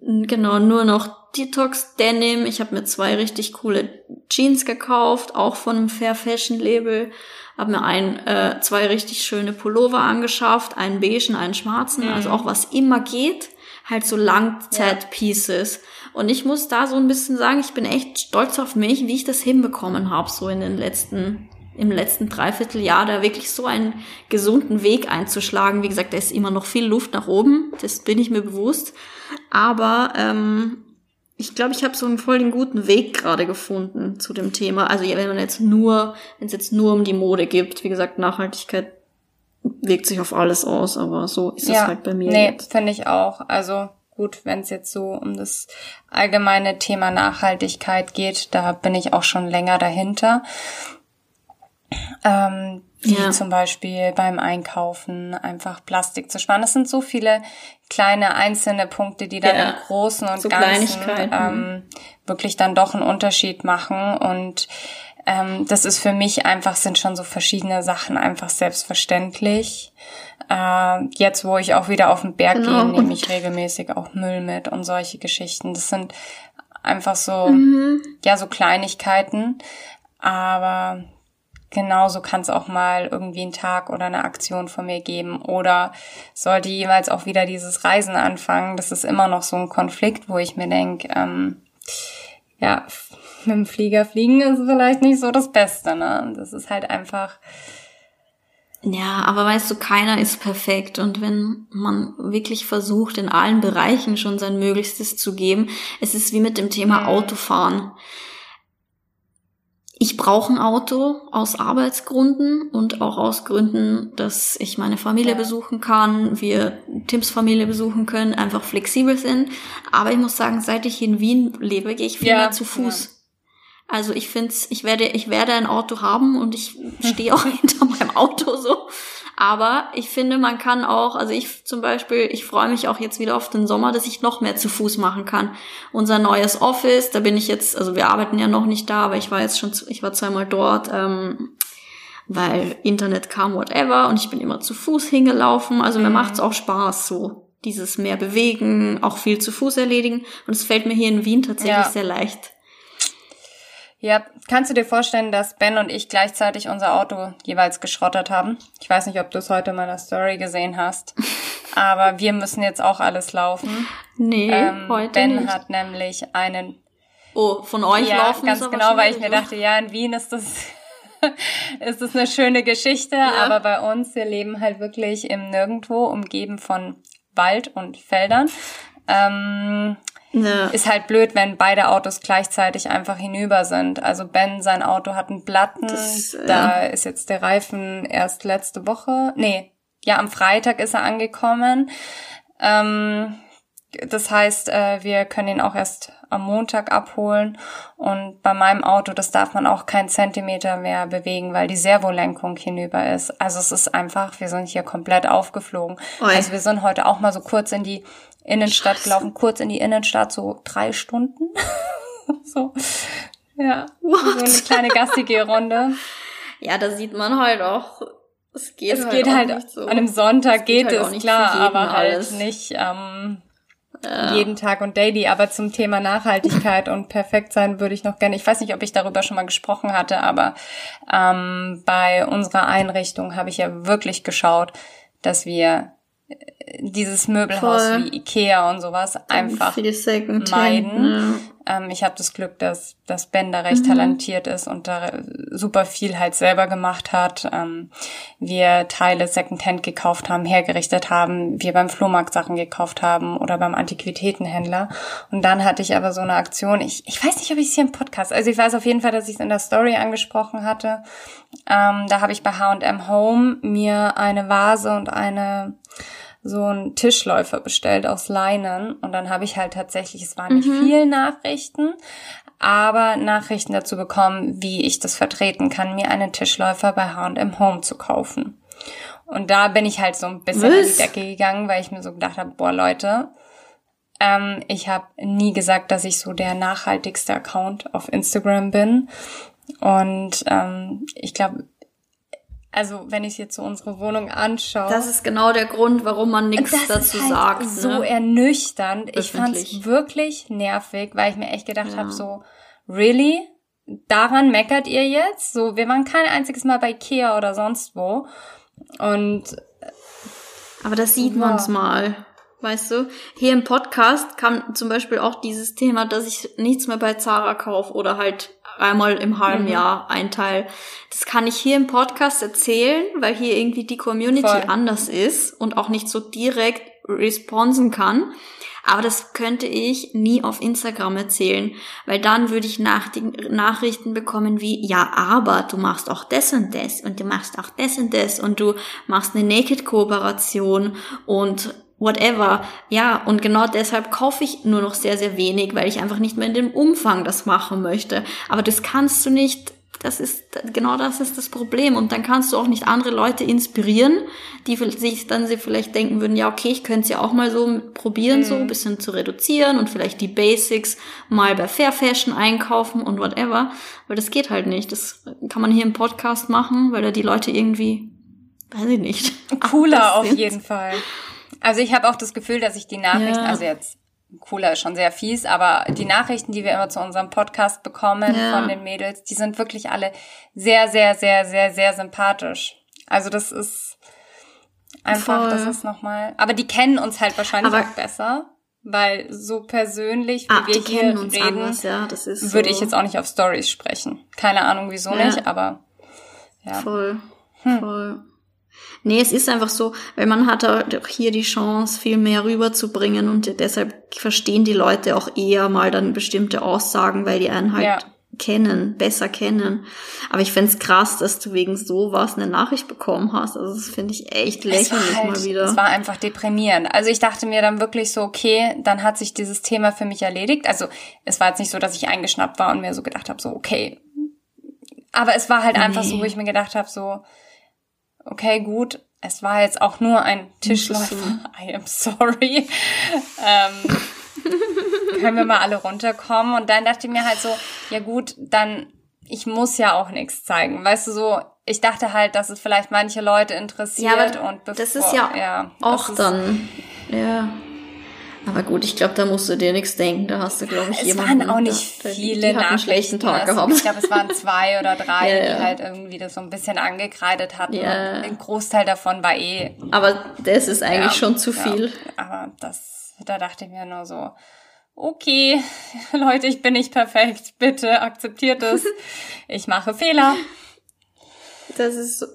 genau nur noch Detox Denim. Ich habe mir zwei richtig coole Jeans gekauft, auch von einem Fair Fashion Label. Habe mir ein, äh, zwei richtig schöne Pullover angeschafft, einen beigen, einen schwarzen, also mhm. also auch was immer geht, halt so Langzeit-Pieces. Und ich muss da so ein bisschen sagen, ich bin echt stolz auf mich, wie ich das hinbekommen habe, so in den letzten, im letzten Dreivierteljahr, da wirklich so einen gesunden Weg einzuschlagen. Wie gesagt, da ist immer noch viel Luft nach oben, das bin ich mir bewusst. Aber ähm, ich glaube, ich habe so einen voll den guten Weg gerade gefunden zu dem Thema. Also wenn man jetzt nur, wenn es jetzt nur um die Mode gibt, wie gesagt, Nachhaltigkeit wirkt sich auf alles aus, aber so ist es halt bei mir. Nee, finde ich auch. Also gut, wenn es jetzt so um das allgemeine Thema Nachhaltigkeit geht, da bin ich auch schon länger dahinter. Ähm, wie ja. zum Beispiel beim Einkaufen einfach Plastik zu sparen. Das sind so viele kleine einzelne Punkte, die dann ja. im Großen und so Ganzen ähm, wirklich dann doch einen Unterschied machen. Und ähm, das ist für mich einfach, sind schon so verschiedene Sachen einfach selbstverständlich. Äh, jetzt, wo ich auch wieder auf den Berg genau. gehe, nehme ich regelmäßig auch Müll mit und solche Geschichten. Das sind einfach so, mhm. ja, so Kleinigkeiten. Aber genauso kann es auch mal irgendwie einen Tag oder eine Aktion von mir geben. Oder sollte jeweils auch wieder dieses Reisen anfangen. Das ist immer noch so ein Konflikt, wo ich mir denke, ähm, ja, mit dem Flieger fliegen ist vielleicht nicht so das Beste. Ne? Das ist halt einfach ja, aber weißt du, keiner ist perfekt und wenn man wirklich versucht, in allen Bereichen schon sein Möglichstes zu geben, es ist wie mit dem Thema mhm. Autofahren. Ich brauche ein Auto aus Arbeitsgründen und auch aus Gründen, dass ich meine Familie besuchen kann, wir Tims Familie besuchen können, einfach flexibel sind. Aber ich muss sagen, seit ich in Wien lebe, gehe ich viel ja. mehr zu Fuß. Ja. Also ich finde, ich werde, ich werde ein Auto haben und ich stehe auch [laughs] hinter meinem Auto so. Aber ich finde, man kann auch, also ich zum Beispiel, ich freue mich auch jetzt wieder auf den Sommer, dass ich noch mehr zu Fuß machen kann. Unser neues Office, da bin ich jetzt, also wir arbeiten ja noch nicht da, aber ich war jetzt schon, ich war zweimal dort, ähm, weil Internet kam, whatever, und ich bin immer zu Fuß hingelaufen. Also mir mhm. macht's auch Spaß so. Dieses mehr bewegen, auch viel zu Fuß erledigen. Und es fällt mir hier in Wien tatsächlich ja. sehr leicht. Ja, kannst du dir vorstellen, dass Ben und ich gleichzeitig unser Auto jeweils geschrottet haben? Ich weiß nicht, ob du es heute in meiner Story gesehen hast, [laughs] aber wir müssen jetzt auch alles laufen. Nee, ähm, heute Ben nicht. hat nämlich einen. Oh, von euch ja, laufen ganz genau, weil ich mir dachte, ja, in Wien ist das [laughs] ist das eine schöne Geschichte, ja. aber bei uns wir leben halt wirklich im Nirgendwo, umgeben von Wald und Feldern. Ähm, ja. Ist halt blöd, wenn beide Autos gleichzeitig einfach hinüber sind. Also Ben, sein Auto hat einen Platten. Das, da ja. ist jetzt der Reifen erst letzte Woche. Nee, ja, am Freitag ist er angekommen. Ähm, das heißt, äh, wir können ihn auch erst am Montag abholen. Und bei meinem Auto, das darf man auch keinen Zentimeter mehr bewegen, weil die Servolenkung hinüber ist. Also es ist einfach, wir sind hier komplett aufgeflogen. Oi. Also wir sind heute auch mal so kurz in die Innenstadt Scheiße. gelaufen, kurz in die Innenstadt, so drei Stunden. [laughs] so, ja, What? so eine kleine gastige [laughs] Runde. Ja, da sieht man halt auch, es geht es halt, geht halt so. an einem Sonntag geht, geht halt es, klar, aber halt alles. nicht ähm, ja. jeden Tag und daily. Aber zum Thema Nachhaltigkeit und perfekt sein würde ich noch gerne, ich weiß nicht, ob ich darüber schon mal gesprochen hatte, aber ähm, bei unserer Einrichtung habe ich ja wirklich geschaut, dass wir dieses Möbelhaus Voll. wie Ikea und sowas einfach meiden. Ja. Ähm, ich habe das Glück, dass, dass Ben da recht mhm. talentiert ist und da super viel halt selber gemacht hat. Ähm, wir Teile Secondhand gekauft haben, hergerichtet haben, wir beim Flohmarkt Sachen gekauft haben oder beim Antiquitätenhändler. Und dann hatte ich aber so eine Aktion, ich, ich weiß nicht, ob ich es hier im Podcast, also ich weiß auf jeden Fall, dass ich es in der Story angesprochen hatte. Ähm, da habe ich bei H&M Home mir eine Vase und eine so einen Tischläufer bestellt aus Leinen und dann habe ich halt tatsächlich, es waren nicht mhm. viel Nachrichten, aber Nachrichten dazu bekommen, wie ich das vertreten kann, mir einen Tischläufer bei H&M Home zu kaufen. Und da bin ich halt so ein bisschen Was? an die Decke gegangen, weil ich mir so gedacht habe, boah Leute, ähm, ich habe nie gesagt, dass ich so der nachhaltigste Account auf Instagram bin. Und ähm, ich glaube, also wenn ich jetzt so unsere Wohnung anschaue. Das ist genau der Grund, warum man nichts dazu halt sagt. So ne? ernüchternd. Ich fand es wirklich nervig, weil ich mir echt gedacht ja. habe, so, really? Daran meckert ihr jetzt? So, wir waren kein einziges Mal bei Ikea oder sonst wo. Und aber das sieht ja. man's mal. Weißt du, hier im Podcast kam zum Beispiel auch dieses Thema, dass ich nichts mehr bei Zara kaufe oder halt einmal im halben mhm. Jahr ein Teil. Das kann ich hier im Podcast erzählen, weil hier irgendwie die Community Voll. anders ist und auch nicht so direkt responsen kann. Aber das könnte ich nie auf Instagram erzählen, weil dann würde ich nach Nachrichten bekommen wie, ja, aber du machst auch das und das und du machst auch das und das und du machst eine Naked-Kooperation und whatever. Ja, und genau deshalb kaufe ich nur noch sehr, sehr wenig, weil ich einfach nicht mehr in dem Umfang das machen möchte. Aber das kannst du nicht, das ist, genau das ist das Problem. Und dann kannst du auch nicht andere Leute inspirieren, die sich dann sie vielleicht denken würden, ja, okay, ich könnte es ja auch mal so probieren, mhm. so ein bisschen zu reduzieren und vielleicht die Basics mal bei Fair Fashion einkaufen und whatever. Weil das geht halt nicht. Das kann man hier im Podcast machen, weil da die Leute irgendwie, weiß ich nicht. Cooler [laughs] auf jeden Fall. Also ich habe auch das Gefühl, dass ich die Nachrichten, ja. also jetzt cooler ist schon sehr fies, aber die Nachrichten, die wir immer zu unserem Podcast bekommen ja. von den Mädels, die sind wirklich alle sehr, sehr, sehr, sehr, sehr sympathisch. Also das ist einfach, Voll. das ist nochmal, aber die kennen uns halt wahrscheinlich aber auch besser. Weil so persönlich, wie ah, wir hier reden, anders, ja, so. würde ich jetzt auch nicht auf Stories sprechen. Keine Ahnung wieso ja. nicht, aber ja. Voll. Hm. Voll. Nee, es ist einfach so, weil man hat auch hier die Chance, viel mehr rüberzubringen und deshalb verstehen die Leute auch eher mal dann bestimmte Aussagen, weil die einen halt ja. kennen, besser kennen. Aber ich find's krass, dass du wegen sowas eine Nachricht bekommen hast. Also das finde ich echt lächerlich halt, mal wieder. Es war einfach deprimierend. Also ich dachte mir dann wirklich so, okay, dann hat sich dieses Thema für mich erledigt. Also es war jetzt nicht so, dass ich eingeschnappt war und mir so gedacht habe, so okay. Aber es war halt einfach nee. so, wo ich mir gedacht habe, so okay, gut, es war jetzt auch nur ein Tischläufer. I am sorry. ähm, können wir mal alle runterkommen? Und dann dachte ich mir halt so, ja gut, dann, ich muss ja auch nichts zeigen. Weißt du, so, ich dachte halt, dass es vielleicht manche Leute interessiert ja, und bevor, das ist ja, ja auch dann, ja. Aber gut, ich glaube, da musst du dir nichts denken. Da hast du, glaube ich, es jemanden. Es waren auch nicht da, viele die, die einen schlechten Tag also, gehabt. Ich glaube, es waren zwei oder drei, ja, ja. die halt irgendwie das so ein bisschen angekreidet hatten. Ja. Ein Großteil davon war eh. Aber das ist eigentlich ja, schon zu viel. aber das, da dachte ich mir nur so, okay, [laughs] Leute, ich bin nicht perfekt. Bitte akzeptiert es. [laughs] Ich mache Fehler. Das ist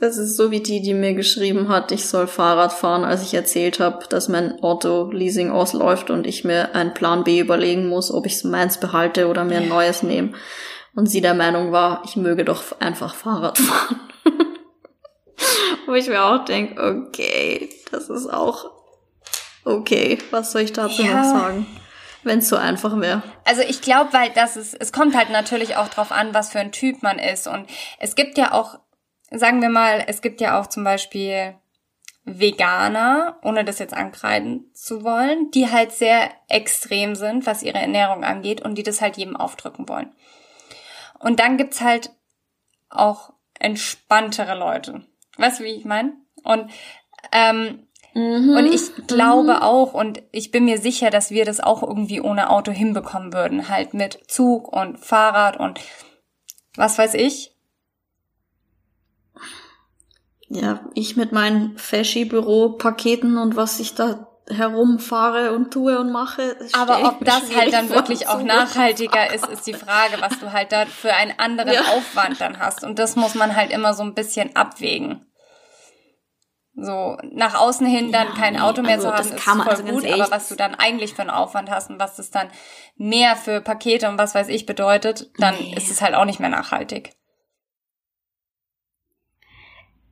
das ist so wie die, die mir geschrieben hat, ich soll Fahrrad fahren, als ich erzählt habe, dass mein Auto-Leasing ausläuft und ich mir einen Plan B überlegen muss, ob ich meins behalte oder mir ein neues nehme. Und sie der Meinung war, ich möge doch einfach Fahrrad [laughs] fahren. Wo ich mir auch denke, okay, das ist auch okay. Was soll ich dazu ja. noch sagen? wenn es so einfach wäre. Also ich glaube, weil das ist, es kommt halt natürlich auch drauf an, was für ein Typ man ist. Und es gibt ja auch sagen wir mal, es gibt ja auch zum Beispiel Veganer, ohne das jetzt ankreiden zu wollen, die halt sehr extrem sind, was ihre Ernährung angeht und die das halt jedem aufdrücken wollen. Und dann gibt's halt auch entspanntere Leute. Weißt du, wie ich meine? Und ähm, mhm, und ich glaube mhm. auch und ich bin mir sicher, dass wir das auch irgendwie ohne Auto hinbekommen würden, halt mit Zug und Fahrrad und was weiß ich ja, ich mit meinen Faschi-Büro-Paketen und was ich da herumfahre und tue und mache. Aber ob das halt dann wirklich auch nachhaltiger ist, ist die Frage, was du halt da für einen anderen ja. Aufwand dann hast. Und das muss man halt immer so ein bisschen abwägen. So, nach außen hin dann ja, kein nee, Auto mehr also zu haben, ist voll also gut, aber was du dann eigentlich für einen Aufwand hast und was das dann mehr für Pakete und was weiß ich bedeutet, dann nee. ist es halt auch nicht mehr nachhaltig.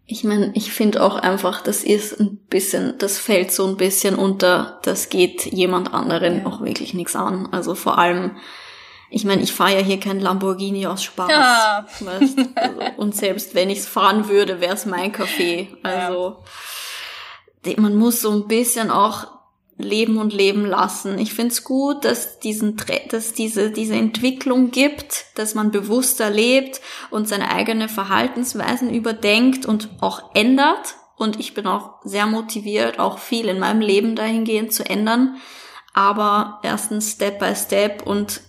Ich meine, ich finde auch einfach, das ist ein bisschen, das fällt so ein bisschen unter, das geht jemand anderen ja. auch wirklich nichts an. Also vor allem, ich meine, ich fahre ja hier kein Lamborghini aus Spaß. Ja. Weißt? Also, und selbst wenn ich es fahren würde, wäre es mein Café. Also ja. man muss so ein bisschen auch leben und leben lassen. Ich finde es gut, dass diesen dass diese diese Entwicklung gibt, dass man bewusster lebt und seine eigene Verhaltensweisen überdenkt und auch ändert. Und ich bin auch sehr motiviert, auch viel in meinem Leben dahingehend zu ändern. Aber erstens Step by Step und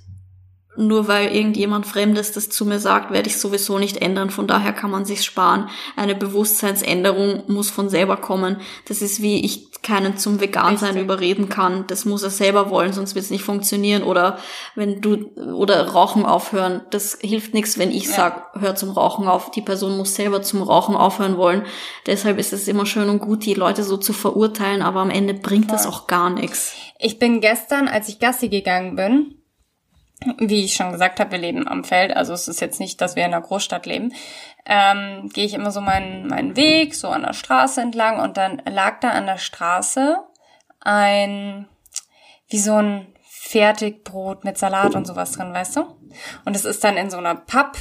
nur weil irgendjemand Fremdes das zu mir sagt, werde ich sowieso nicht ändern. Von daher kann man sich sparen. Eine Bewusstseinsänderung muss von selber kommen. Das ist wie ich keinen zum Vegansein überreden kann. Das muss er selber wollen, sonst wird es nicht funktionieren. Oder wenn du oder Rauchen aufhören. Das hilft nichts, wenn ich ja. sag, hör zum Rauchen auf. Die Person muss selber zum Rauchen aufhören wollen. Deshalb ist es immer schön und gut, die Leute so zu verurteilen, aber am Ende bringt das auch gar nichts. Ich bin gestern, als ich Gassi gegangen bin, wie ich schon gesagt habe, wir leben am Feld, also es ist jetzt nicht, dass wir in einer Großstadt leben, ähm, gehe ich immer so meinen, meinen Weg, so an der Straße entlang. Und dann lag da an der Straße ein, wie so ein Fertigbrot mit Salat und sowas drin, weißt du? Und es ist dann in so einer Papp,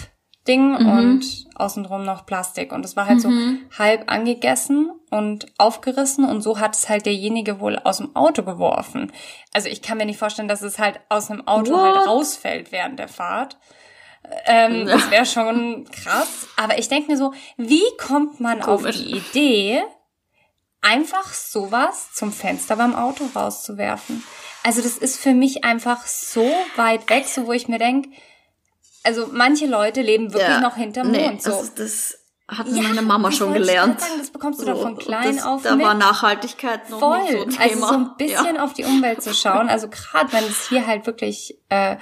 Ding mhm. und außenrum noch Plastik. Und es war halt mhm. so halb angegessen und aufgerissen und so hat es halt derjenige wohl aus dem Auto geworfen. Also ich kann mir nicht vorstellen, dass es halt aus einem Auto halt What? halt rausfällt während der Fahrt. Ähm, das wäre schon krass. Aber ich denke mir so, wie kommt man Komisch. auf die Idee, einfach sowas zum Fenster beim Auto rauszuwerfen? Also das ist für mich einfach so weit weg, so wo ich mir denke, also manche Leute leben wirklich ja, noch hinterm nee, Mond. So. Also das hat ja, meine Mama schon gelernt. Sagen, das bekommst du so, doch von klein das, auf Da mit. war Nachhaltigkeit noch Voll. nicht so ein Thema. Also so ein bisschen ja. auf die Umwelt zu schauen. Also gerade wenn es hier halt wirklich äh,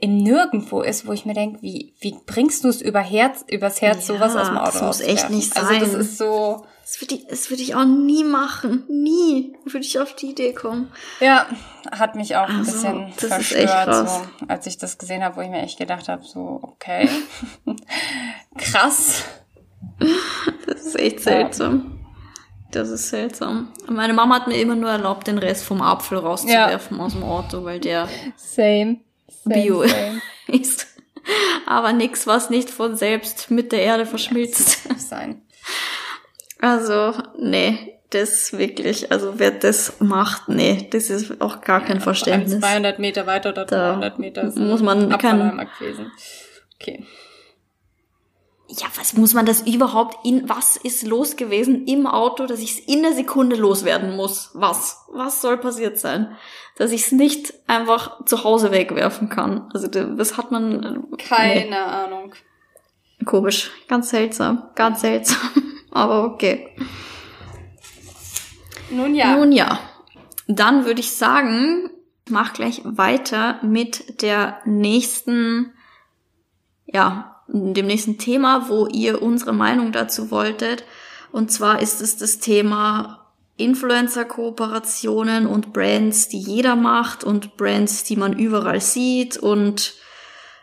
im Nirgendwo ist, wo ich mir denke, wie, wie bringst du es über Herz, übers Herz ja, sowas aus dem Auto Das muss echt nicht sein. Also das ist so. Das würde ich, das würde ich auch nie machen. Nie würde ich auf die Idee kommen. Ja, hat mich auch ein also, bisschen verstört, so, als ich das gesehen habe, wo ich mir echt gedacht habe, so, okay. [laughs] Krass. Das ist echt seltsam. Das ist seltsam. Meine Mama hat mir immer nur erlaubt, den Rest vom Apfel rauszuwerfen ja. aus dem Auto, weil der same, same Bio same. [laughs] ist. Aber nix, was nicht von selbst mit der Erde verschmilzt. sein. Also, nee, das wirklich, also wer das macht, nee, das ist auch gar kein ja, Verständnis. 200 Meter weiter oder 300 Meter muss man kein, Okay. Ja, was muss man das überhaupt in, was ist los gewesen im Auto, dass ich es in der Sekunde loswerden muss? Was? Was soll passiert sein? Dass ich es nicht einfach zu Hause wegwerfen kann. Also, das hat man. Keine nee. Ahnung. Komisch. Ganz seltsam. Ganz seltsam. [laughs] Aber okay. Nun ja. Nun ja. Dann würde ich sagen, mach gleich weiter mit der nächsten, ja, dem nächsten Thema, wo ihr unsere Meinung dazu wolltet. Und zwar ist es das Thema Influencer-Kooperationen und Brands, die jeder macht und Brands, die man überall sieht und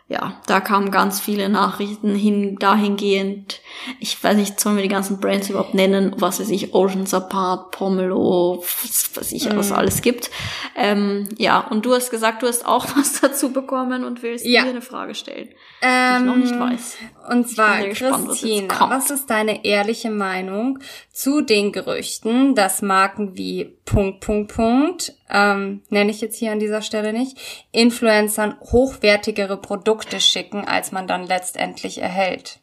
ja, da kamen ganz viele Nachrichten hin, dahingehend. Ich weiß nicht, sollen wir die ganzen Brands überhaupt nennen? Was weiß ich, Oceans Apart, Pomelo, was weiß ich, was mm. alles gibt. Ähm, ja, und du hast gesagt, du hast auch [laughs] was dazu bekommen und willst ja. mir eine Frage stellen, ähm, die ich noch nicht ähm, weiß. Und zwar, gespannt, Christina, was, was ist deine ehrliche Meinung zu den Gerüchten, dass Marken wie Punkt, Punkt, Punkt, ähm, nenne ich jetzt hier an dieser Stelle nicht, Influencern hochwertigere Produkte schicken, als man dann letztendlich erhält.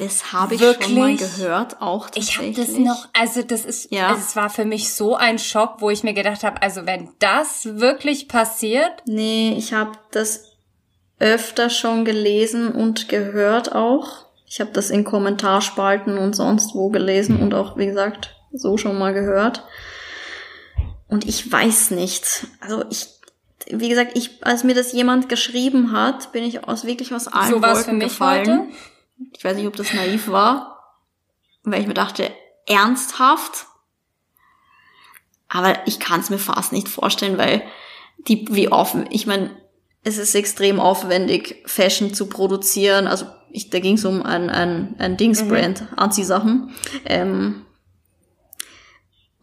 Das habe ich Wirklich? schon mal gehört, auch Ich habe das noch, also das ist, ja. es war für mich so ein Schock, wo ich mir gedacht habe, also wenn das wirklich passiert. Nee, ich habe das öfter schon gelesen und gehört auch. Ich habe das in Kommentarspalten und sonst wo gelesen und auch, wie gesagt, so schon mal gehört. Und ich weiß nicht. Also ich, wie gesagt, ich, als mir das jemand geschrieben hat, bin ich aus wirklich aus allen so Wolken gefallen. Heute? Ich weiß nicht, ob das naiv war, weil ich mir dachte, ernsthaft? Aber ich kann es mir fast nicht vorstellen, weil die, wie offen, ich meine, es ist extrem aufwendig, Fashion zu produzieren. Also ich, da ging es um ein, ein, ein Dingsbrand, mhm. Anziehsachen. Ähm,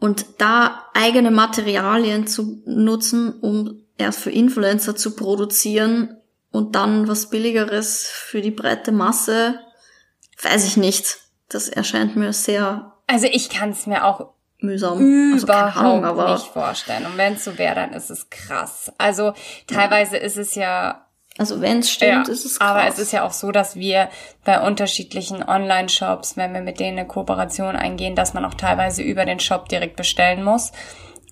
und da eigene Materialien zu nutzen, um erst für Influencer zu produzieren und dann was billigeres für die breite Masse, weiß ich nicht. Das erscheint mir sehr. Also ich kann es mir auch mühsam. Überhaupt also Ahnung, aber nicht vorstellen. Und wenn es so wäre, dann ist es krass. Also teilweise ja. ist es ja also wenn es stimmt, ja, ist es krass. Aber es ist ja auch so, dass wir bei unterschiedlichen Online-Shops, wenn wir mit denen eine Kooperation eingehen, dass man auch teilweise über den Shop direkt bestellen muss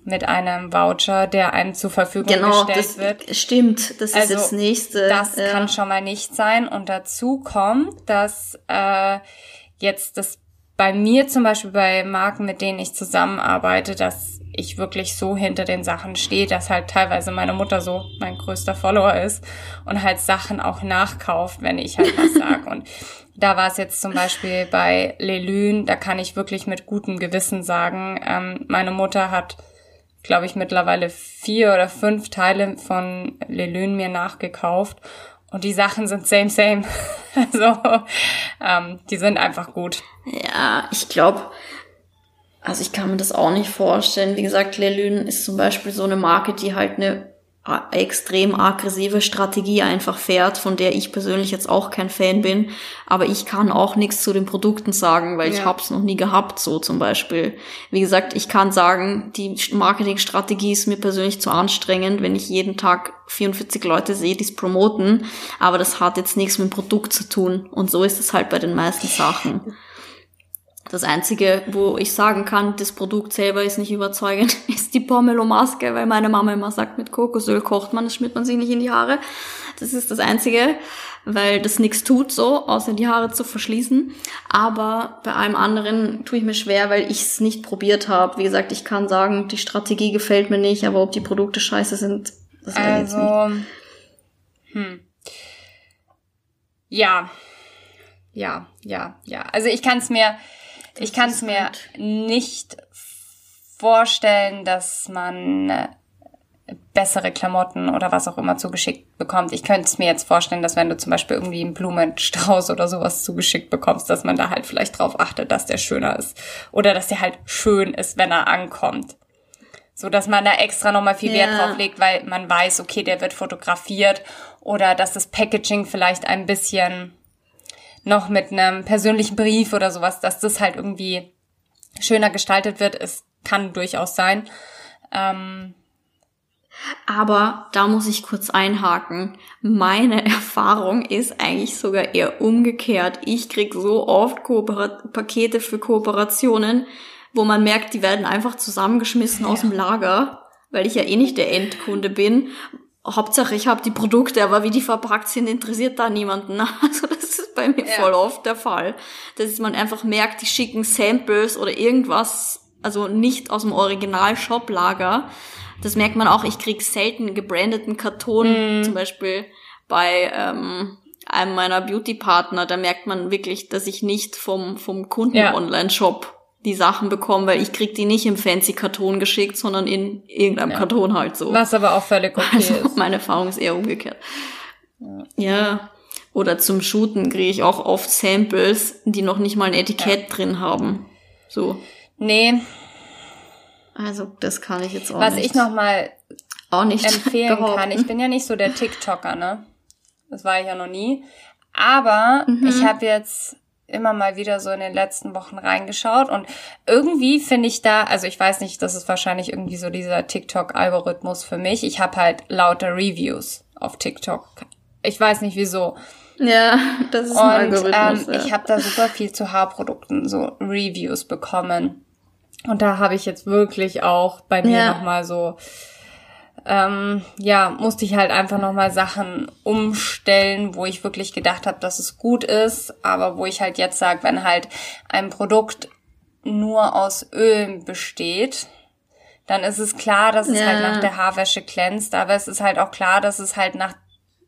mit einem Voucher, der einem zur Verfügung genau, gestellt das wird. Stimmt, das also, ist das nächste. Das ja. kann schon mal nicht sein. Und dazu kommt, dass äh, jetzt das bei mir zum Beispiel bei Marken, mit denen ich zusammenarbeite, dass ich wirklich so hinter den Sachen stehe, dass halt teilweise meine Mutter so mein größter Follower ist und halt Sachen auch nachkauft, wenn ich halt was sag. [laughs] Und da war es jetzt zum Beispiel bei Lelune, da kann ich wirklich mit gutem Gewissen sagen, ähm, meine Mutter hat, glaube ich, mittlerweile vier oder fünf Teile von Lelune mir nachgekauft. Und die Sachen sind same, same. [laughs] also, ähm, die sind einfach gut. Ja, ich glaube, also ich kann mir das auch nicht vorstellen. Wie gesagt, Lelune ist zum Beispiel so eine Marke, die halt eine extrem aggressive Strategie einfach fährt, von der ich persönlich jetzt auch kein Fan bin. Aber ich kann auch nichts zu den Produkten sagen, weil ja. ich hab's noch nie gehabt, so zum Beispiel. Wie gesagt, ich kann sagen, die Marketingstrategie ist mir persönlich zu anstrengend, wenn ich jeden Tag 44 Leute sehe, die es promoten. Aber das hat jetzt nichts mit dem Produkt zu tun. Und so ist es halt bei den meisten Sachen. Das Einzige, wo ich sagen kann, das Produkt selber ist nicht überzeugend, [laughs] ist die Pomelo-Maske, weil meine Mama immer sagt, mit Kokosöl kocht man, das schmiert man sich nicht in die Haare. Das ist das Einzige, weil das nichts tut so, außer die Haare zu verschließen. Aber bei allem anderen tue ich mir schwer, weil ich es nicht probiert habe. Wie gesagt, ich kann sagen, die Strategie gefällt mir nicht, aber ob die Produkte scheiße sind, das weiß also, ich nicht. Hm. Ja. Ja, ja, ja. Also ich kann es mir ich kann es mir nicht vorstellen, dass man äh, bessere Klamotten oder was auch immer zugeschickt bekommt. Ich könnte es mir jetzt vorstellen, dass wenn du zum Beispiel irgendwie einen Blumenstrauß oder sowas zugeschickt bekommst, dass man da halt vielleicht drauf achtet, dass der schöner ist. Oder dass der halt schön ist, wenn er ankommt. So dass man da extra nochmal viel Wert ja. drauf legt, weil man weiß, okay, der wird fotografiert oder dass das Packaging vielleicht ein bisschen noch mit einem persönlichen Brief oder sowas, dass das halt irgendwie schöner gestaltet wird. Es kann durchaus sein. Ähm, aber da muss ich kurz einhaken. Meine [laughs] Erfahrung ist eigentlich sogar eher umgekehrt. Ich krieg so oft Kooperat Pakete für Kooperationen, wo man merkt, die werden einfach zusammengeschmissen ja. aus dem Lager, weil ich ja eh nicht der Endkunde bin. Hauptsache, ich habe die Produkte, aber wie die verpackt sind, interessiert da niemanden. [laughs] Also das ist bei mir ja. voll oft der Fall. Dass man einfach merkt, die schicken Samples oder irgendwas, also nicht aus dem Original-Shop-Lager das merkt man auch, ich krieg selten gebrandeten Karton, mm. zum Beispiel bei ähm, einem meiner Beauty-Partner, da merkt man wirklich, dass ich nicht vom, vom Kunden-Online-Shop die Sachen bekomme, weil ich krieg die nicht im fancy Karton geschickt, sondern in irgendeinem ja. Karton halt so. Was aber auch völlig okay also, ist. Meine Erfahrung ist eher umgekehrt. Ja. ja. Oder zum Shooten kriege ich auch oft Samples, die noch nicht mal ein Etikett ja. drin haben. So. Nee, also das kann ich jetzt auch Was nicht. Was ich nochmal auch nicht empfehlen [laughs] behaupten. kann, ich bin ja nicht so der TikToker, ne? Das war ich ja noch nie. Aber mhm. ich habe jetzt immer mal wieder so in den letzten Wochen reingeschaut und irgendwie finde ich da, also ich weiß nicht, das ist wahrscheinlich irgendwie so dieser TikTok-Algorithmus für mich. Ich habe halt lauter Reviews auf TikTok. Ich weiß nicht wieso. Ja, das ist und, ein Algorithmus. Ähm, ja. Ich habe da super viel zu Haarprodukten so Reviews bekommen. Und da habe ich jetzt wirklich auch bei mir ja. nochmal so, ähm, ja, musste ich halt einfach nochmal Sachen umstellen, wo ich wirklich gedacht habe, dass es gut ist, aber wo ich halt jetzt sage, wenn halt ein Produkt nur aus Öl besteht, dann ist es klar, dass es ja. halt nach der Haarwäsche glänzt, aber es ist halt auch klar, dass es halt nach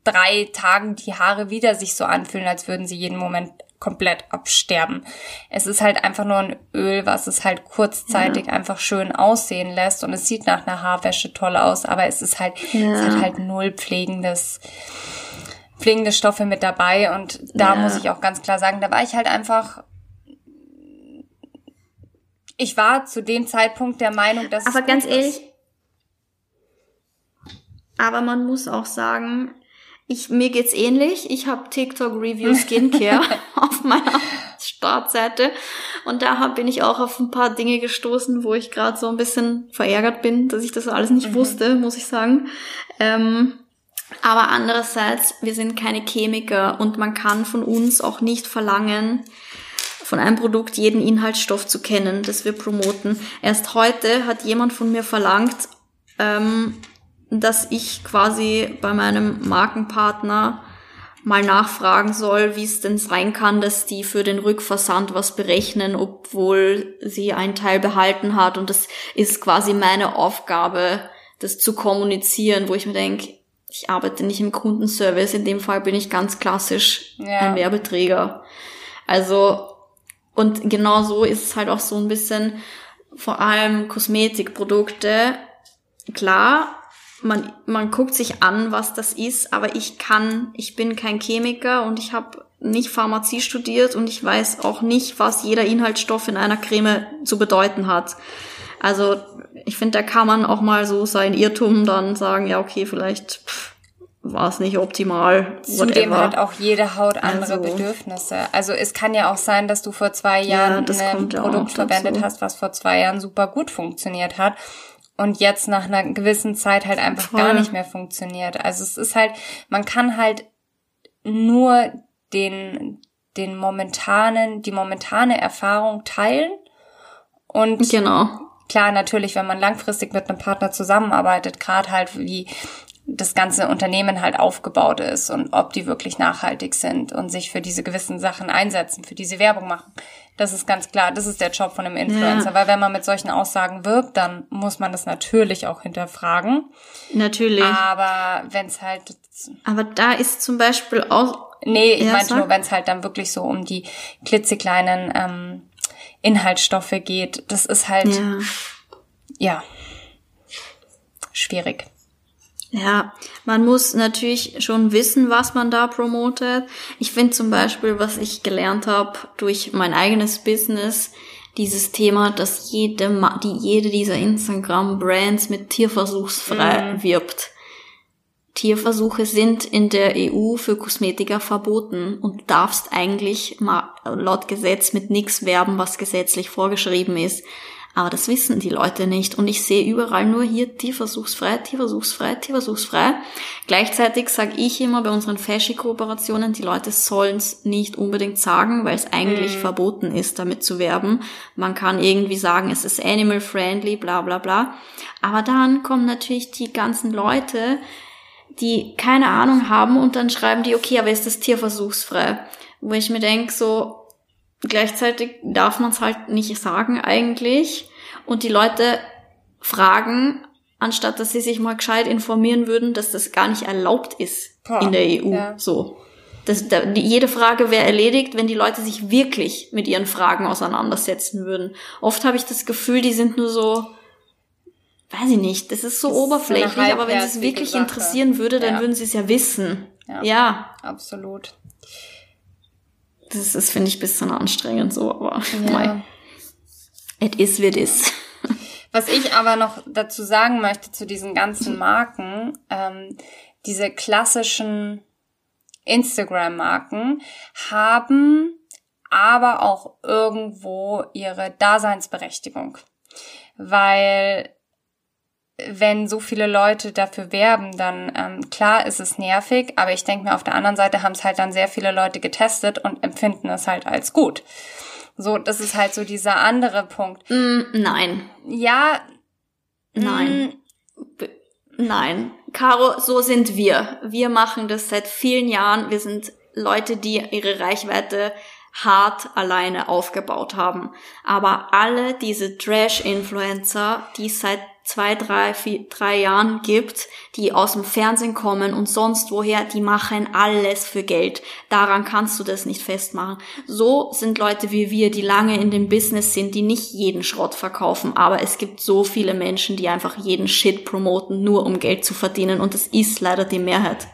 drei Tagen die Haare wieder sich so anfühlen, als würden sie jeden Moment komplett absterben. Es ist halt einfach nur ein Öl, was es halt kurzzeitig ja. einfach schön aussehen lässt und es sieht nach einer Haarwäsche toll aus, aber es ist halt, ja. es hat halt null pflegendes, pflegende Stoffe mit dabei und da ja. muss ich auch ganz klar sagen, da war ich halt einfach ich war zu dem Zeitpunkt der Meinung, dass aber ganz ehrlich, ist. aber man muss auch sagen, ich, mir geht's ähnlich. Ich habe TikTok Review Skincare [laughs] auf meiner Startseite und da hab, bin ich auch auf ein paar Dinge gestoßen, wo ich gerade so ein bisschen verärgert bin, dass ich das alles nicht mhm. wusste, muss ich sagen. Ähm, aber andererseits, wir sind keine Chemiker und man kann von uns auch nicht verlangen, von einem Produkt jeden Inhaltsstoff zu kennen, das wir promoten. Erst heute hat jemand von mir verlangt, ähm, dass ich quasi bei meinem Markenpartner mal nachfragen soll, wie es denn sein kann, dass die für den Rückversand was berechnen, obwohl sie einen Teil behalten hat. Und das ist quasi meine Aufgabe, das zu kommunizieren, wo ich mir denke, ich arbeite nicht im Kundenservice, in dem Fall bin ich ganz klassisch ja. ein Werbeträger. Also, und genau so ist es halt auch so ein bisschen, vor allem Kosmetikprodukte. Klar, man, man guckt sich an, was das ist, aber ich kann, ich bin kein Chemiker und ich habe nicht Pharmazie studiert und ich weiß auch nicht, was jeder Inhaltsstoff in einer Creme zu bedeuten hat. Also ich finde, da kann man auch mal so sein Irrtum dann sagen, ja, okay, vielleicht war es nicht optimal. Zudem hat auch jede Haut andere also, Bedürfnisse. Also es kann ja auch sein, dass du vor zwei Jahren ja, ein Produkt verwendet hast, was vor zwei Jahren super gut funktioniert hat und jetzt nach einer gewissen Zeit halt einfach Voll. gar nicht mehr funktioniert. Also es ist halt, man kann halt nur den, den momentanen, die momentane Erfahrung teilen und genau. klar, natürlich, wenn man langfristig mit einem Partner zusammenarbeitet, gerade halt wie das ganze Unternehmen halt aufgebaut ist und ob die wirklich nachhaltig sind und sich für diese gewissen Sachen einsetzen, für diese Werbung machen. Das ist ganz klar, das ist der Job von einem Influencer, ja. weil wenn man mit solchen Aussagen wirbt, dann muss man das natürlich auch hinterfragen. Natürlich. Aber wenn es halt. Aber da ist zum Beispiel auch. Nee, ich ja, meinte nur, wenn es halt dann wirklich so um die klitzekleinen ähm, Inhaltsstoffe geht, das ist halt ja, ja schwierig. Ja, man muss natürlich schon wissen, was man da promotet. Ich finde zum Beispiel, was ich gelernt habe durch mein eigenes Business, dieses Thema, dass jede, die, jede dieser Instagram-Brands mit tierversuchsfrei mhm. wirbt. Tierversuche sind in der EU für Kosmetika verboten und du darfst eigentlich laut Gesetz mit nichts werben, was gesetzlich vorgeschrieben ist. Aber das wissen die Leute nicht. Und ich sehe überall nur hier tierversuchsfrei, tierversuchsfrei, tierversuchsfrei. Gleichzeitig sage ich immer bei unseren Fashy-Kooperationen, die Leute sollen es nicht unbedingt sagen, weil es eigentlich mhm. verboten ist, damit zu werben. Man kann irgendwie sagen, es ist animal-friendly, bla bla bla. Aber dann kommen natürlich die ganzen Leute, die keine Ahnung haben und dann schreiben die, okay, aber ist das tierversuchsfrei? Wo ich mir denke, so gleichzeitig darf man es halt nicht sagen eigentlich und die Leute fragen, anstatt dass sie sich mal gescheit informieren würden, dass das gar nicht erlaubt ist Boah, in der EU. Ja. So. Das, da, jede Frage wäre erledigt, wenn die Leute sich wirklich mit ihren Fragen auseinandersetzen würden. Oft habe ich das Gefühl, die sind nur so, weiß ich nicht, das ist so das oberflächlich, ist aber wenn es wirklich Sache. interessieren würde, dann ja. würden sie es ja wissen. Ja, ja. Absolut. Das ist, finde ich, ein bisschen anstrengend so, aber ja. it is wie it is. Was ich aber noch dazu sagen möchte zu diesen ganzen Marken, ähm, diese klassischen Instagram-Marken haben aber auch irgendwo ihre Daseinsberechtigung. Weil wenn so viele Leute dafür werben, dann ähm, klar ist es nervig, aber ich denke mir, auf der anderen Seite haben es halt dann sehr viele Leute getestet und empfinden es halt als gut. So, das ist halt so dieser andere Punkt. Mm, nein. Ja. Nein. Mm, nein. Caro, so sind wir. Wir machen das seit vielen Jahren. Wir sind Leute, die ihre Reichweite hart alleine aufgebaut haben. Aber alle diese Trash-Influencer, die seit zwei, drei, vier, drei Jahren gibt, die aus dem Fernsehen kommen und sonst woher, die machen alles für Geld. Daran kannst du das nicht festmachen. So sind Leute wie wir, die lange in dem Business sind, die nicht jeden Schrott verkaufen, aber es gibt so viele Menschen, die einfach jeden Shit promoten, nur um Geld zu verdienen und das ist leider die Mehrheit.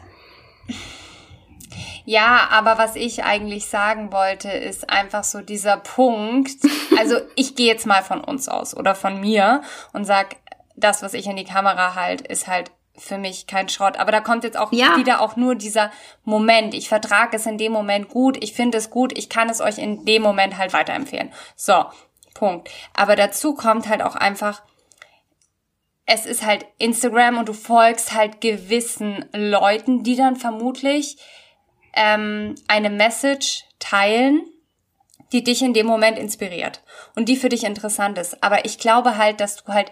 Ja, aber was ich eigentlich sagen wollte, ist einfach so dieser Punkt. [laughs] Also ich gehe jetzt mal von uns aus oder von mir und sag, das, was ich in die Kamera halt, ist halt für mich kein Schrott. Aber da kommt jetzt auch ja. wieder auch nur dieser Moment. Ich vertrage es in dem Moment gut, ich finde es gut, ich kann es euch in dem Moment halt weiterempfehlen. So, Punkt. Aber dazu kommt halt auch einfach, es ist halt Instagram und du folgst halt gewissen Leuten, die dann vermutlich ähm, eine Message teilen, die dich in dem Moment inspiriert und die für dich interessant ist. Aber ich glaube halt, dass du halt,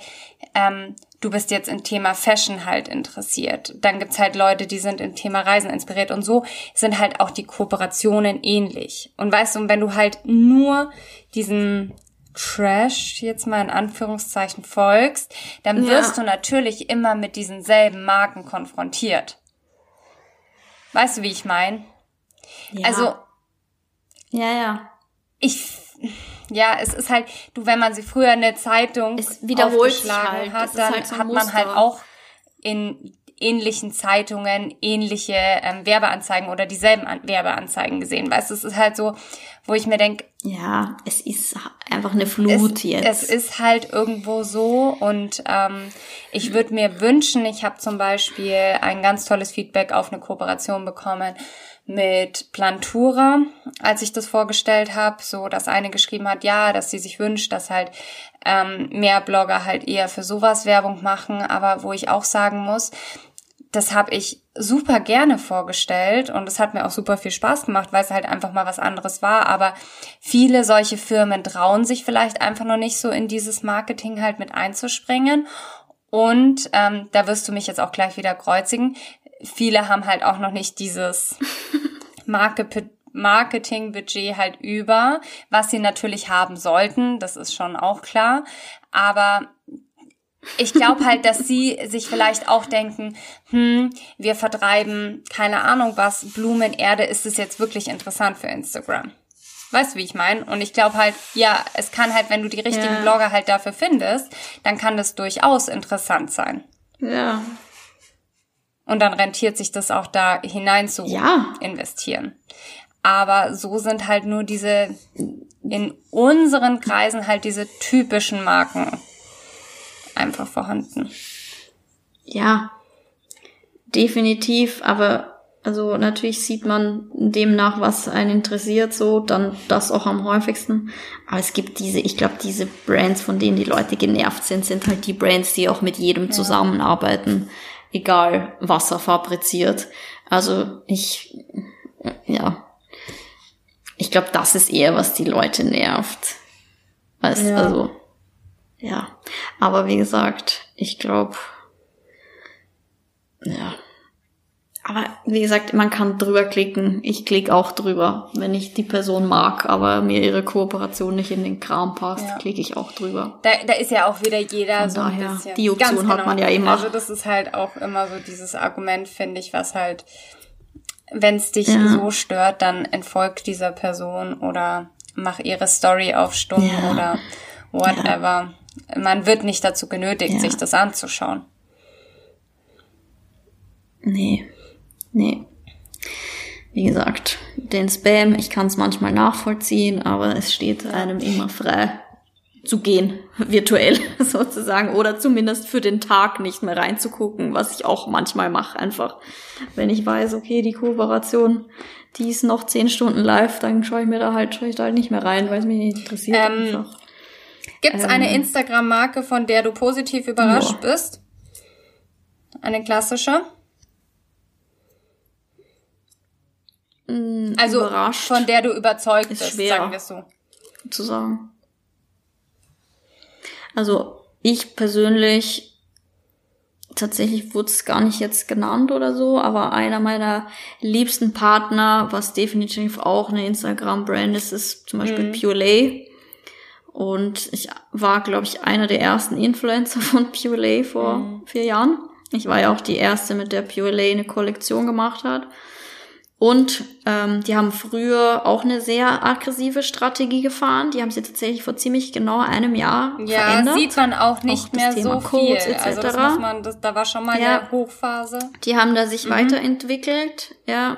ähm, du bist jetzt im Thema Fashion halt interessiert. Dann gibt's halt Leute, die sind im Thema Reisen inspiriert und so sind halt auch die Kooperationen ähnlich. Und weißt du, wenn du halt nur diesen Trash jetzt mal in Anführungszeichen folgst, dann wirst ja. du natürlich immer mit diesen selben Marken konfrontiert. Weißt du, wie ich meine? Ja. Also ja, ja ich ja, es ist halt, du, wenn man sie früher in der Zeitung es wiederholt halt. hat, dann halt so hat man halt auch in ähnlichen Zeitungen ähnliche ähm, Werbeanzeigen oder dieselben An Werbeanzeigen gesehen. Weißt du, es ist halt so, wo ich mir denke, ja, es ist einfach eine Flut es, jetzt. Es ist halt irgendwo so und ähm, ich würde mir wünschen, ich habe zum Beispiel ein ganz tolles Feedback auf eine Kooperation bekommen mit Plantura, als ich das vorgestellt habe, so dass eine geschrieben hat, ja, dass sie sich wünscht, dass halt ähm, mehr Blogger halt eher für sowas Werbung machen, aber wo ich auch sagen muss, das habe ich super gerne vorgestellt und es hat mir auch super viel Spaß gemacht, weil es halt einfach mal was anderes war. Aber viele solche Firmen trauen sich vielleicht einfach noch nicht so in dieses Marketing halt mit einzuspringen. Und ähm, da wirst du mich jetzt auch gleich wieder kreuzigen viele haben halt auch noch nicht dieses [laughs] Marketingbudget halt über, was sie natürlich haben sollten, das ist schon auch klar. Aber ich glaube halt, dass sie sich vielleicht auch denken, hm, wir vertreiben keine Ahnung was, Blumenerde, ist es jetzt wirklich interessant für Instagram? Weißt du, wie ich meine? Und ich glaube halt, ja, es kann halt, wenn du die richtigen ja. Blogger halt dafür findest, dann kann das durchaus interessant sein. Ja, und dann rentiert sich das auch da hinein zu ja. investieren. Aber so sind halt nur diese, in unseren Kreisen halt diese typischen Marken einfach vorhanden. Ja. definitiv, aber also natürlich sieht man demnach, was einen interessiert, so dann das auch am häufigsten. Aber es gibt diese, ich glaube, diese Brands, von denen die Leute genervt sind, sind halt die Brands, die auch mit jedem ja. zusammenarbeiten, egal was er fabriziert. Also ich, ja, ich glaube, das ist eher, was die Leute nervt. Weißt, ja. also, ja. Aber wie gesagt, ich glaube, ja, aber wie gesagt, man kann drüber klicken. Ich klicke auch drüber, wenn ich die Person mag, aber mir ihre Kooperation nicht in den Kram passt, ja. klicke ich auch drüber. Da, da ist ja auch wieder jeder Von so daher, ein bisschen. Die Option genau. hat man ja immer. Also das ist halt auch immer so dieses Argument, finde ich, was halt, wenn es dich ja. so stört, dann entfolgt dieser Person oder mach ihre Story auf Stumm ja. oder whatever. Man wird nicht dazu genötigt, sich das anzuschauen. Nee. Nee. Wie gesagt, den Spam, ich kann es manchmal nachvollziehen, aber es steht einem immer frei zu gehen, [laughs] virtuell [laughs] sozusagen, oder zumindest für den Tag nicht mehr reinzugucken, was ich auch manchmal mache, einfach. Wenn ich weiß, okay, die Kooperation, die ist noch zehn Stunden live, dann schaue ich mir da halt, schaue ich da halt nicht mehr rein, weil es mich nicht interessiert. Ähm, Gibt es ähm, eine Instagram-Marke, von der du positiv überrascht ja. bist? Eine klassische? Mm, also überrascht. von der du überzeugt ist bist, schwer sagen wir so. Zu sagen. Also ich persönlich, tatsächlich wurde es gar nicht jetzt genannt oder so, aber einer meiner liebsten Partner, was definitiv auch eine Instagram-Brand ist, ist zum Beispiel mhm. Pure Lay. Und ich war, glaube ich, einer der ersten Influencer [laughs] von Pure Lay vor mhm. vier Jahren. Ich war ja auch die erste, mit der Pure Lay eine Kollektion gemacht hat. Und ähm, die haben früher auch eine sehr aggressive Strategie gefahren. Die haben sie tatsächlich vor ziemlich genau einem Jahr ja, verändert. Ja, sieht man auch nicht auch mehr so Codes, viel. Also das muss man, das, da war schon mal ja. eine Hochphase. Die haben da sich mhm. weiterentwickelt, ja.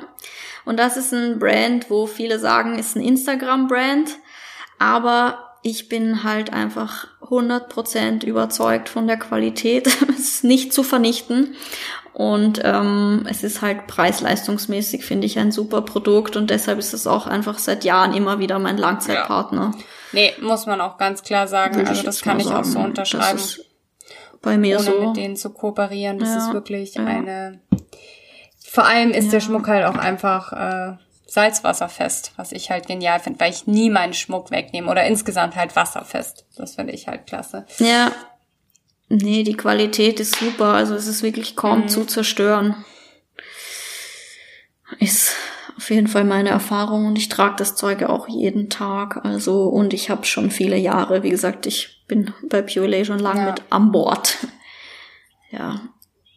Und das ist ein Brand, wo viele sagen, ist ein Instagram-Brand. Aber ich bin halt einfach 100% überzeugt von der Qualität. [laughs] es ist nicht zu vernichten. Und ähm, es ist halt preis-leistungsmäßig, finde ich, ein super Produkt und deshalb ist es auch einfach seit Jahren immer wieder mein Langzeitpartner. Ja. Nee, muss man auch ganz klar sagen. Würde also das kann ich sagen. auch so unterschreiben. bei mir Ohne so. mit denen zu kooperieren, das ja. ist wirklich ja. eine. Vor allem ist der Schmuck halt auch einfach äh, salzwasserfest, was ich halt genial finde, weil ich nie meinen Schmuck wegnehme oder insgesamt halt wasserfest. Das finde ich halt klasse. Ja, Nee, die Qualität ist super. Also es ist wirklich kaum mhm. zu zerstören. Ist auf jeden Fall meine Erfahrung und ich trage das Zeug auch jeden Tag. Also und ich habe schon viele Jahre, wie gesagt, ich bin bei Pure schon lange ja. mit an Bord. Ja,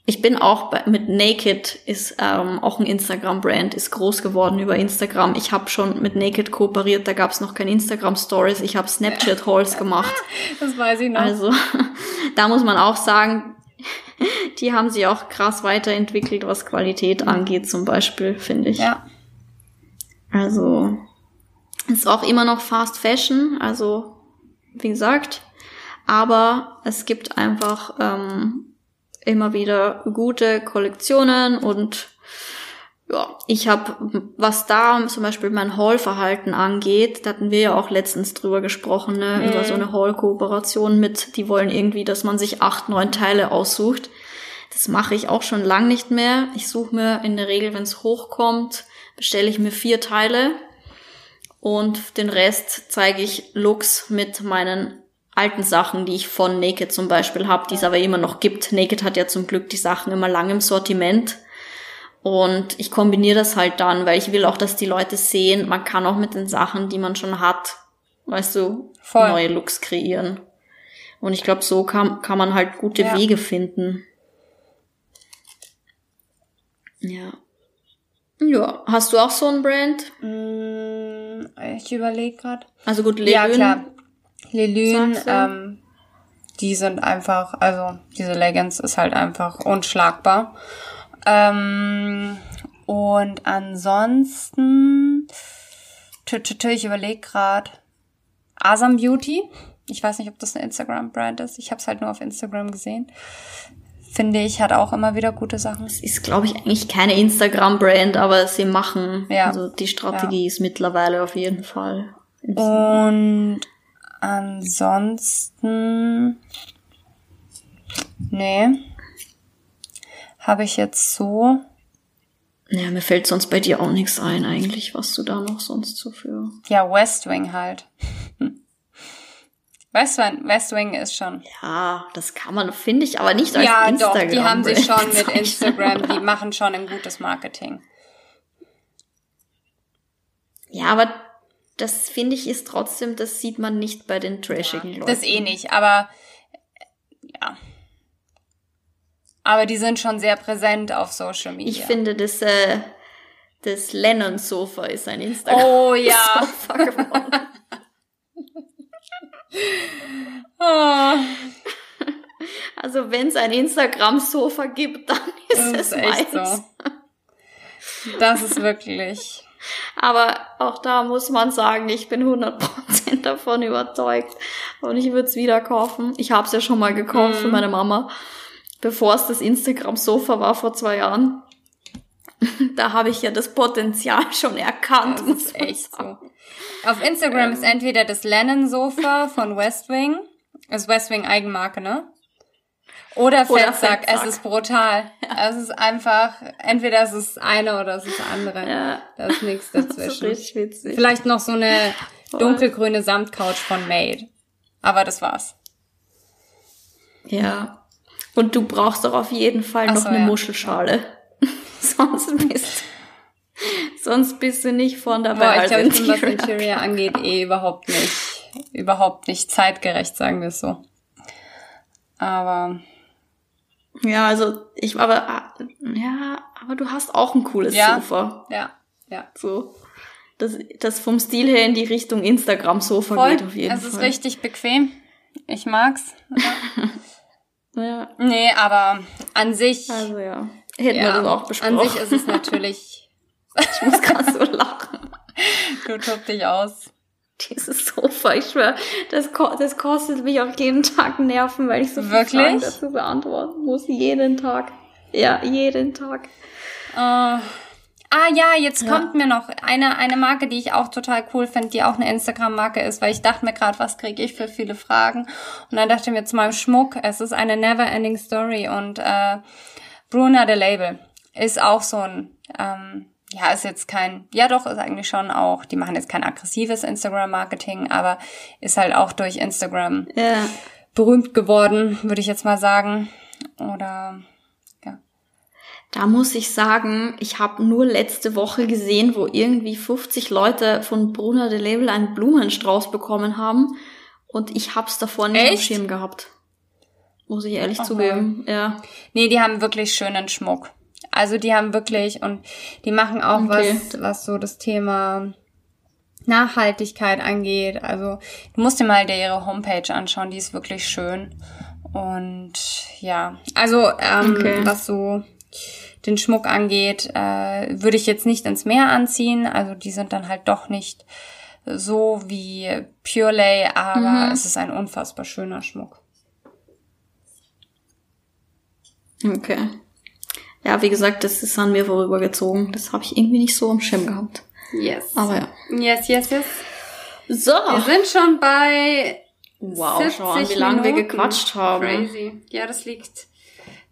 ich bin auch bei, mit Naked ist ähm, auch ein Instagram-Brand, ist groß geworden über Instagram. Ich habe schon mit Naked kooperiert, da gab es noch kein Instagram-Stories, ich habe Snapchat-Halls gemacht. [laughs] Das weiß ich noch. Also [laughs] da muss man auch sagen, [laughs] die haben sich auch krass weiterentwickelt, was Qualität angeht, zum Beispiel, finde ich. Ja. Also ist auch immer noch Fast Fashion, also wie gesagt, aber es gibt einfach ähm, immer wieder gute Kollektionen und ja, ich habe, was da zum Beispiel mein Haul-Verhalten angeht, da hatten wir ja auch letztens drüber gesprochen, ne, mhm. über so eine Haul-Kooperation mit, die wollen irgendwie, dass man sich acht, neun Teile aussucht. Das mache ich auch schon lang nicht mehr. Ich suche mir in der Regel, wenn es hochkommt, bestelle ich mir vier Teile und den Rest zeige ich Looks mit meinen alten Sachen, die ich von Naked zum Beispiel habe, die es aber immer noch gibt. Naked hat ja zum Glück die Sachen immer lang im Sortiment. Und ich kombiniere das halt dann, weil ich will auch, dass die Leute sehen, man kann auch mit den Sachen, die man schon hat, weißt du, Voll. neue Looks kreieren. Und ich glaube, so kann, kann man halt gute ja. Wege finden. Ja. Ja, hast du auch so ein Brand? Mm, ich überlege gerade. Also gut, Levin. Ja, klar. Lelyn, ähm, die sind einfach, also diese Leggings ist halt einfach unschlagbar. Ähm, und ansonsten, ich überlege gerade, Asam Beauty. Ich weiß nicht, ob das eine Instagram-Brand ist. Ich habe es halt nur auf Instagram gesehen. finde ich, hat auch immer wieder gute Sachen. Es ist, glaube ich, eigentlich keine Instagram-Brand, aber sie machen, ja. also die Strategie ja. ist mittlerweile auf jeden Fall. Und ansonsten, nee, habe ich jetzt so. Ja, mir fällt sonst bei dir auch nichts ein, eigentlich, was du da noch sonst so für. Ja, West Wing halt. [laughs] West Wing, West Wing ist schon. Ja, das kann man, finde ich, aber nicht als ja, Instagram. Ja, doch, die haben sich schon mit Instagram, die machen schon ein gutes Marketing. Ja, aber das finde ich ist trotzdem, das sieht man nicht bei den trashigen ja, Leuten. Das eh nicht, aber ja. Aber die sind schon sehr präsent auf Social Media. Ich finde, das, äh, das Lennon-Sofa ist ein Instagram. Oh ja. [laughs] Geworden. oh. [laughs] Also wenn es ein Instagram-Sofa gibt, dann ist das es meins. so. Das ist wirklich. Aber auch da muss man sagen, ich bin 100% davon überzeugt. Und ich würde es wieder kaufen. Ich habe es ja schon mal gekauft mm. für mhm. meine Mama, bevor es das Instagram-Sofa war vor zwei Jahren. [laughs] da habe ich ja das Potenzial schon erkannt. Das ist echt so. Auf Instagram ähm. ist entweder das Lennon-Sofa von Westwing, ist Westwing Eigenmarke, ne? Oder Fettsack. Oder Es ist brutal. [laughs] Ja. Es ist einfach, entweder es ist eine oder es ist andere. Ja. Da ist nichts dazwischen. [laughs] Das ist richtig witzig. Vielleicht noch so eine [laughs] dunkelgrüne Samtcouch von Made. Aber das war's. Ja. Und du brauchst doch auf jeden Fall noch so, eine ja. Muschelschale. sonst bist sonst bist du nicht von dabei. Boah, ich glaube, was Interior angeht, eh überhaupt nicht, überhaupt nicht zeitgerecht, sagen wir es so. Aber ja, also ich aber ja, aber du hast auch ein cooles ja, Sofa. Ja, ja. So. Das, das vom Stil her in die Richtung Instagram-Sofa geht auf jeden es Fall. Es ist richtig bequem. Ich mag's. Ja. [laughs] ja. Nee, aber an sich. Also ja. Hätten ja, wir das auch besprochen. An sich ist es natürlich. [laughs] ich muss gerade so lachen. [laughs] Du tob dich aus. [laughs] Dieses Sofa, ich schwör, das, das kostet mich auch jeden Tag Nerven, weil ich so viele Fragen dazu beantworten muss. Jeden Tag. Ja, jeden Tag. Uh, ah ja, jetzt ja. kommt mir noch eine, eine Marke, die ich auch total cool finde, die auch eine Instagram-Marke ist, weil ich dachte mir gerade, was kriege ich für viele Fragen? Und dann dachte ich mir zu meinem Schmuck, es ist eine Never-Ending Story und äh, Bruna the Label ist auch so ein ähm, ja, ist jetzt kein, ja doch, ist eigentlich schon auch, die machen jetzt kein aggressives Instagram-Marketing, aber ist halt auch durch Instagram ja. berühmt geworden, würde ich jetzt mal sagen. Oder ja. Da muss ich sagen, ich habe nur letzte Woche gesehen, wo irgendwie 50 Leute von Bruna de Label einen Blumenstrauß bekommen haben und ich hab's davor nicht Echt? im Schirm gehabt. Muss ich ehrlich okay. zugeben, ja. Nee, die haben wirklich schönen Schmuck. Also die haben wirklich und die machen auch okay. was, was so das Thema Nachhaltigkeit angeht. Also du musst dir mal ihre Homepage anschauen, die ist wirklich schön. Und ja, also ähm, okay. was so den Schmuck angeht, äh, würde ich jetzt nicht ins Meer anziehen. Also die sind dann halt doch nicht so wie Pure Lay, aber mhm. es ist ein unfassbar schöner Schmuck. Okay ja, wie gesagt, das ist an mir vorübergezogen. Das habe ich irgendwie nicht so am Schirm gehabt. Yes. Aber ja. Yes, yes, yes. So. Wir sind schon bei Wow, schau an, wie lange wir gequatscht haben. Crazy. Ja, das liegt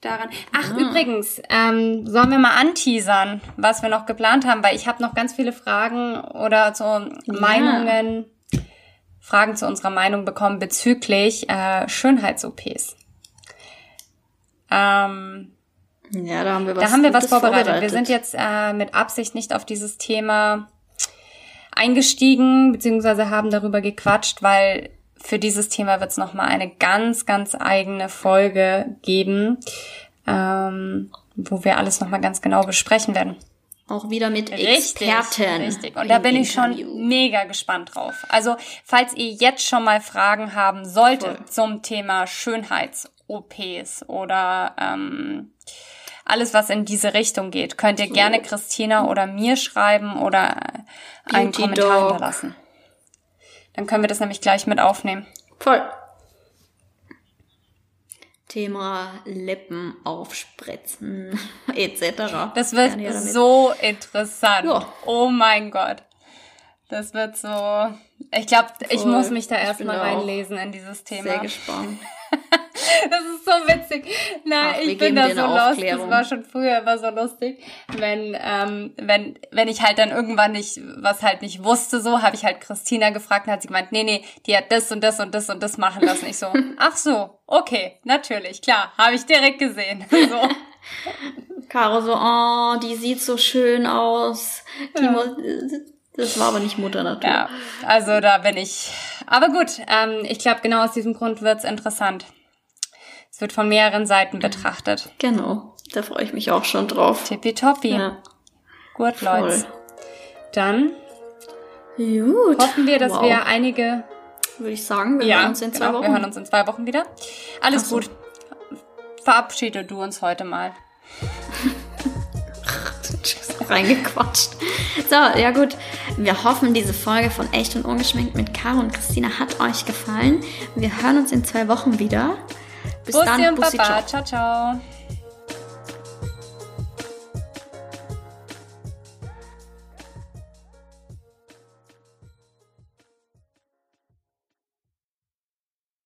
daran. Ach, ah. übrigens, ähm, sollen wir mal anteasern, was wir noch geplant haben, weil ich habe noch ganz viele Fragen oder so ja. Meinungen, Fragen zu unserer Meinung bekommen bezüglich äh, Schönheits-OPs. Ähm, ja, da haben wir was, da haben wir was vorbereitet. vorbereitet. Wir sind jetzt äh, mit Absicht nicht auf dieses Thema eingestiegen, beziehungsweise haben darüber gequatscht, weil für dieses Thema wird es nochmal eine ganz, ganz eigene Folge geben, ähm, wo wir alles nochmal ganz genau besprechen werden. Auch wieder mit richtig, Experten. Richtig. Und da bin ich schon mega gespannt drauf. Also, falls ihr jetzt schon mal Fragen haben solltet Voll. zum Thema Schönheits-OPs oder ähm, alles, was in diese Richtung geht, könnt ihr so. gerne Christina oder mir schreiben oder einen Beauty Kommentar Dog. hinterlassen. Dann können wir das nämlich gleich mit aufnehmen. Voll. Thema Lippen aufspritzen [laughs] etc. Das wird so interessant. Ja. Oh mein Gott. Das wird so. Ich glaube, ich muss mich da erstmal reinlesen in dieses Thema. Sehr gespannt. [laughs] das ist so witzig. Nein, Ach, ich bin da so lost. Das war schon früher immer so lustig. Wenn, ähm, wenn, wenn ich halt dann irgendwann nicht, was halt nicht wusste, so, habe ich halt Christina gefragt und hat sie gemeint, nee, nee, die hat das und das und das und das machen lassen. Ich so, [laughs] ach so, okay, natürlich, klar, habe ich direkt gesehen. [laughs] So. Caro so, oh, die sieht so schön aus. Die ja. Das war aber nicht Mutter Natur. Ja, also da bin ich. Aber gut, ähm, ich glaube, genau aus diesem Grund wird's interessant. Es wird von mehreren Seiten betrachtet. Genau, da freue ich mich auch schon drauf. Tippitoppi. Ja. Gut, Leute. Dann Gut. hoffen wir, dass wow. wir einige... Würde ich sagen, wir ja, hören uns in zwei genau, Wochen. wir hören uns in zwei Wochen wieder. Alles so. gut. Verabschiede du uns heute mal. [laughs] [laughs] reingequatscht. So, ja gut. Wir hoffen, diese Folge von Echt und Ungeschminkt mit Caro und Christina hat euch gefallen. Wir hören uns in zwei Wochen wieder. Bis Bussi dann. Und Bussi, Baba. ciao, ciao. ciao.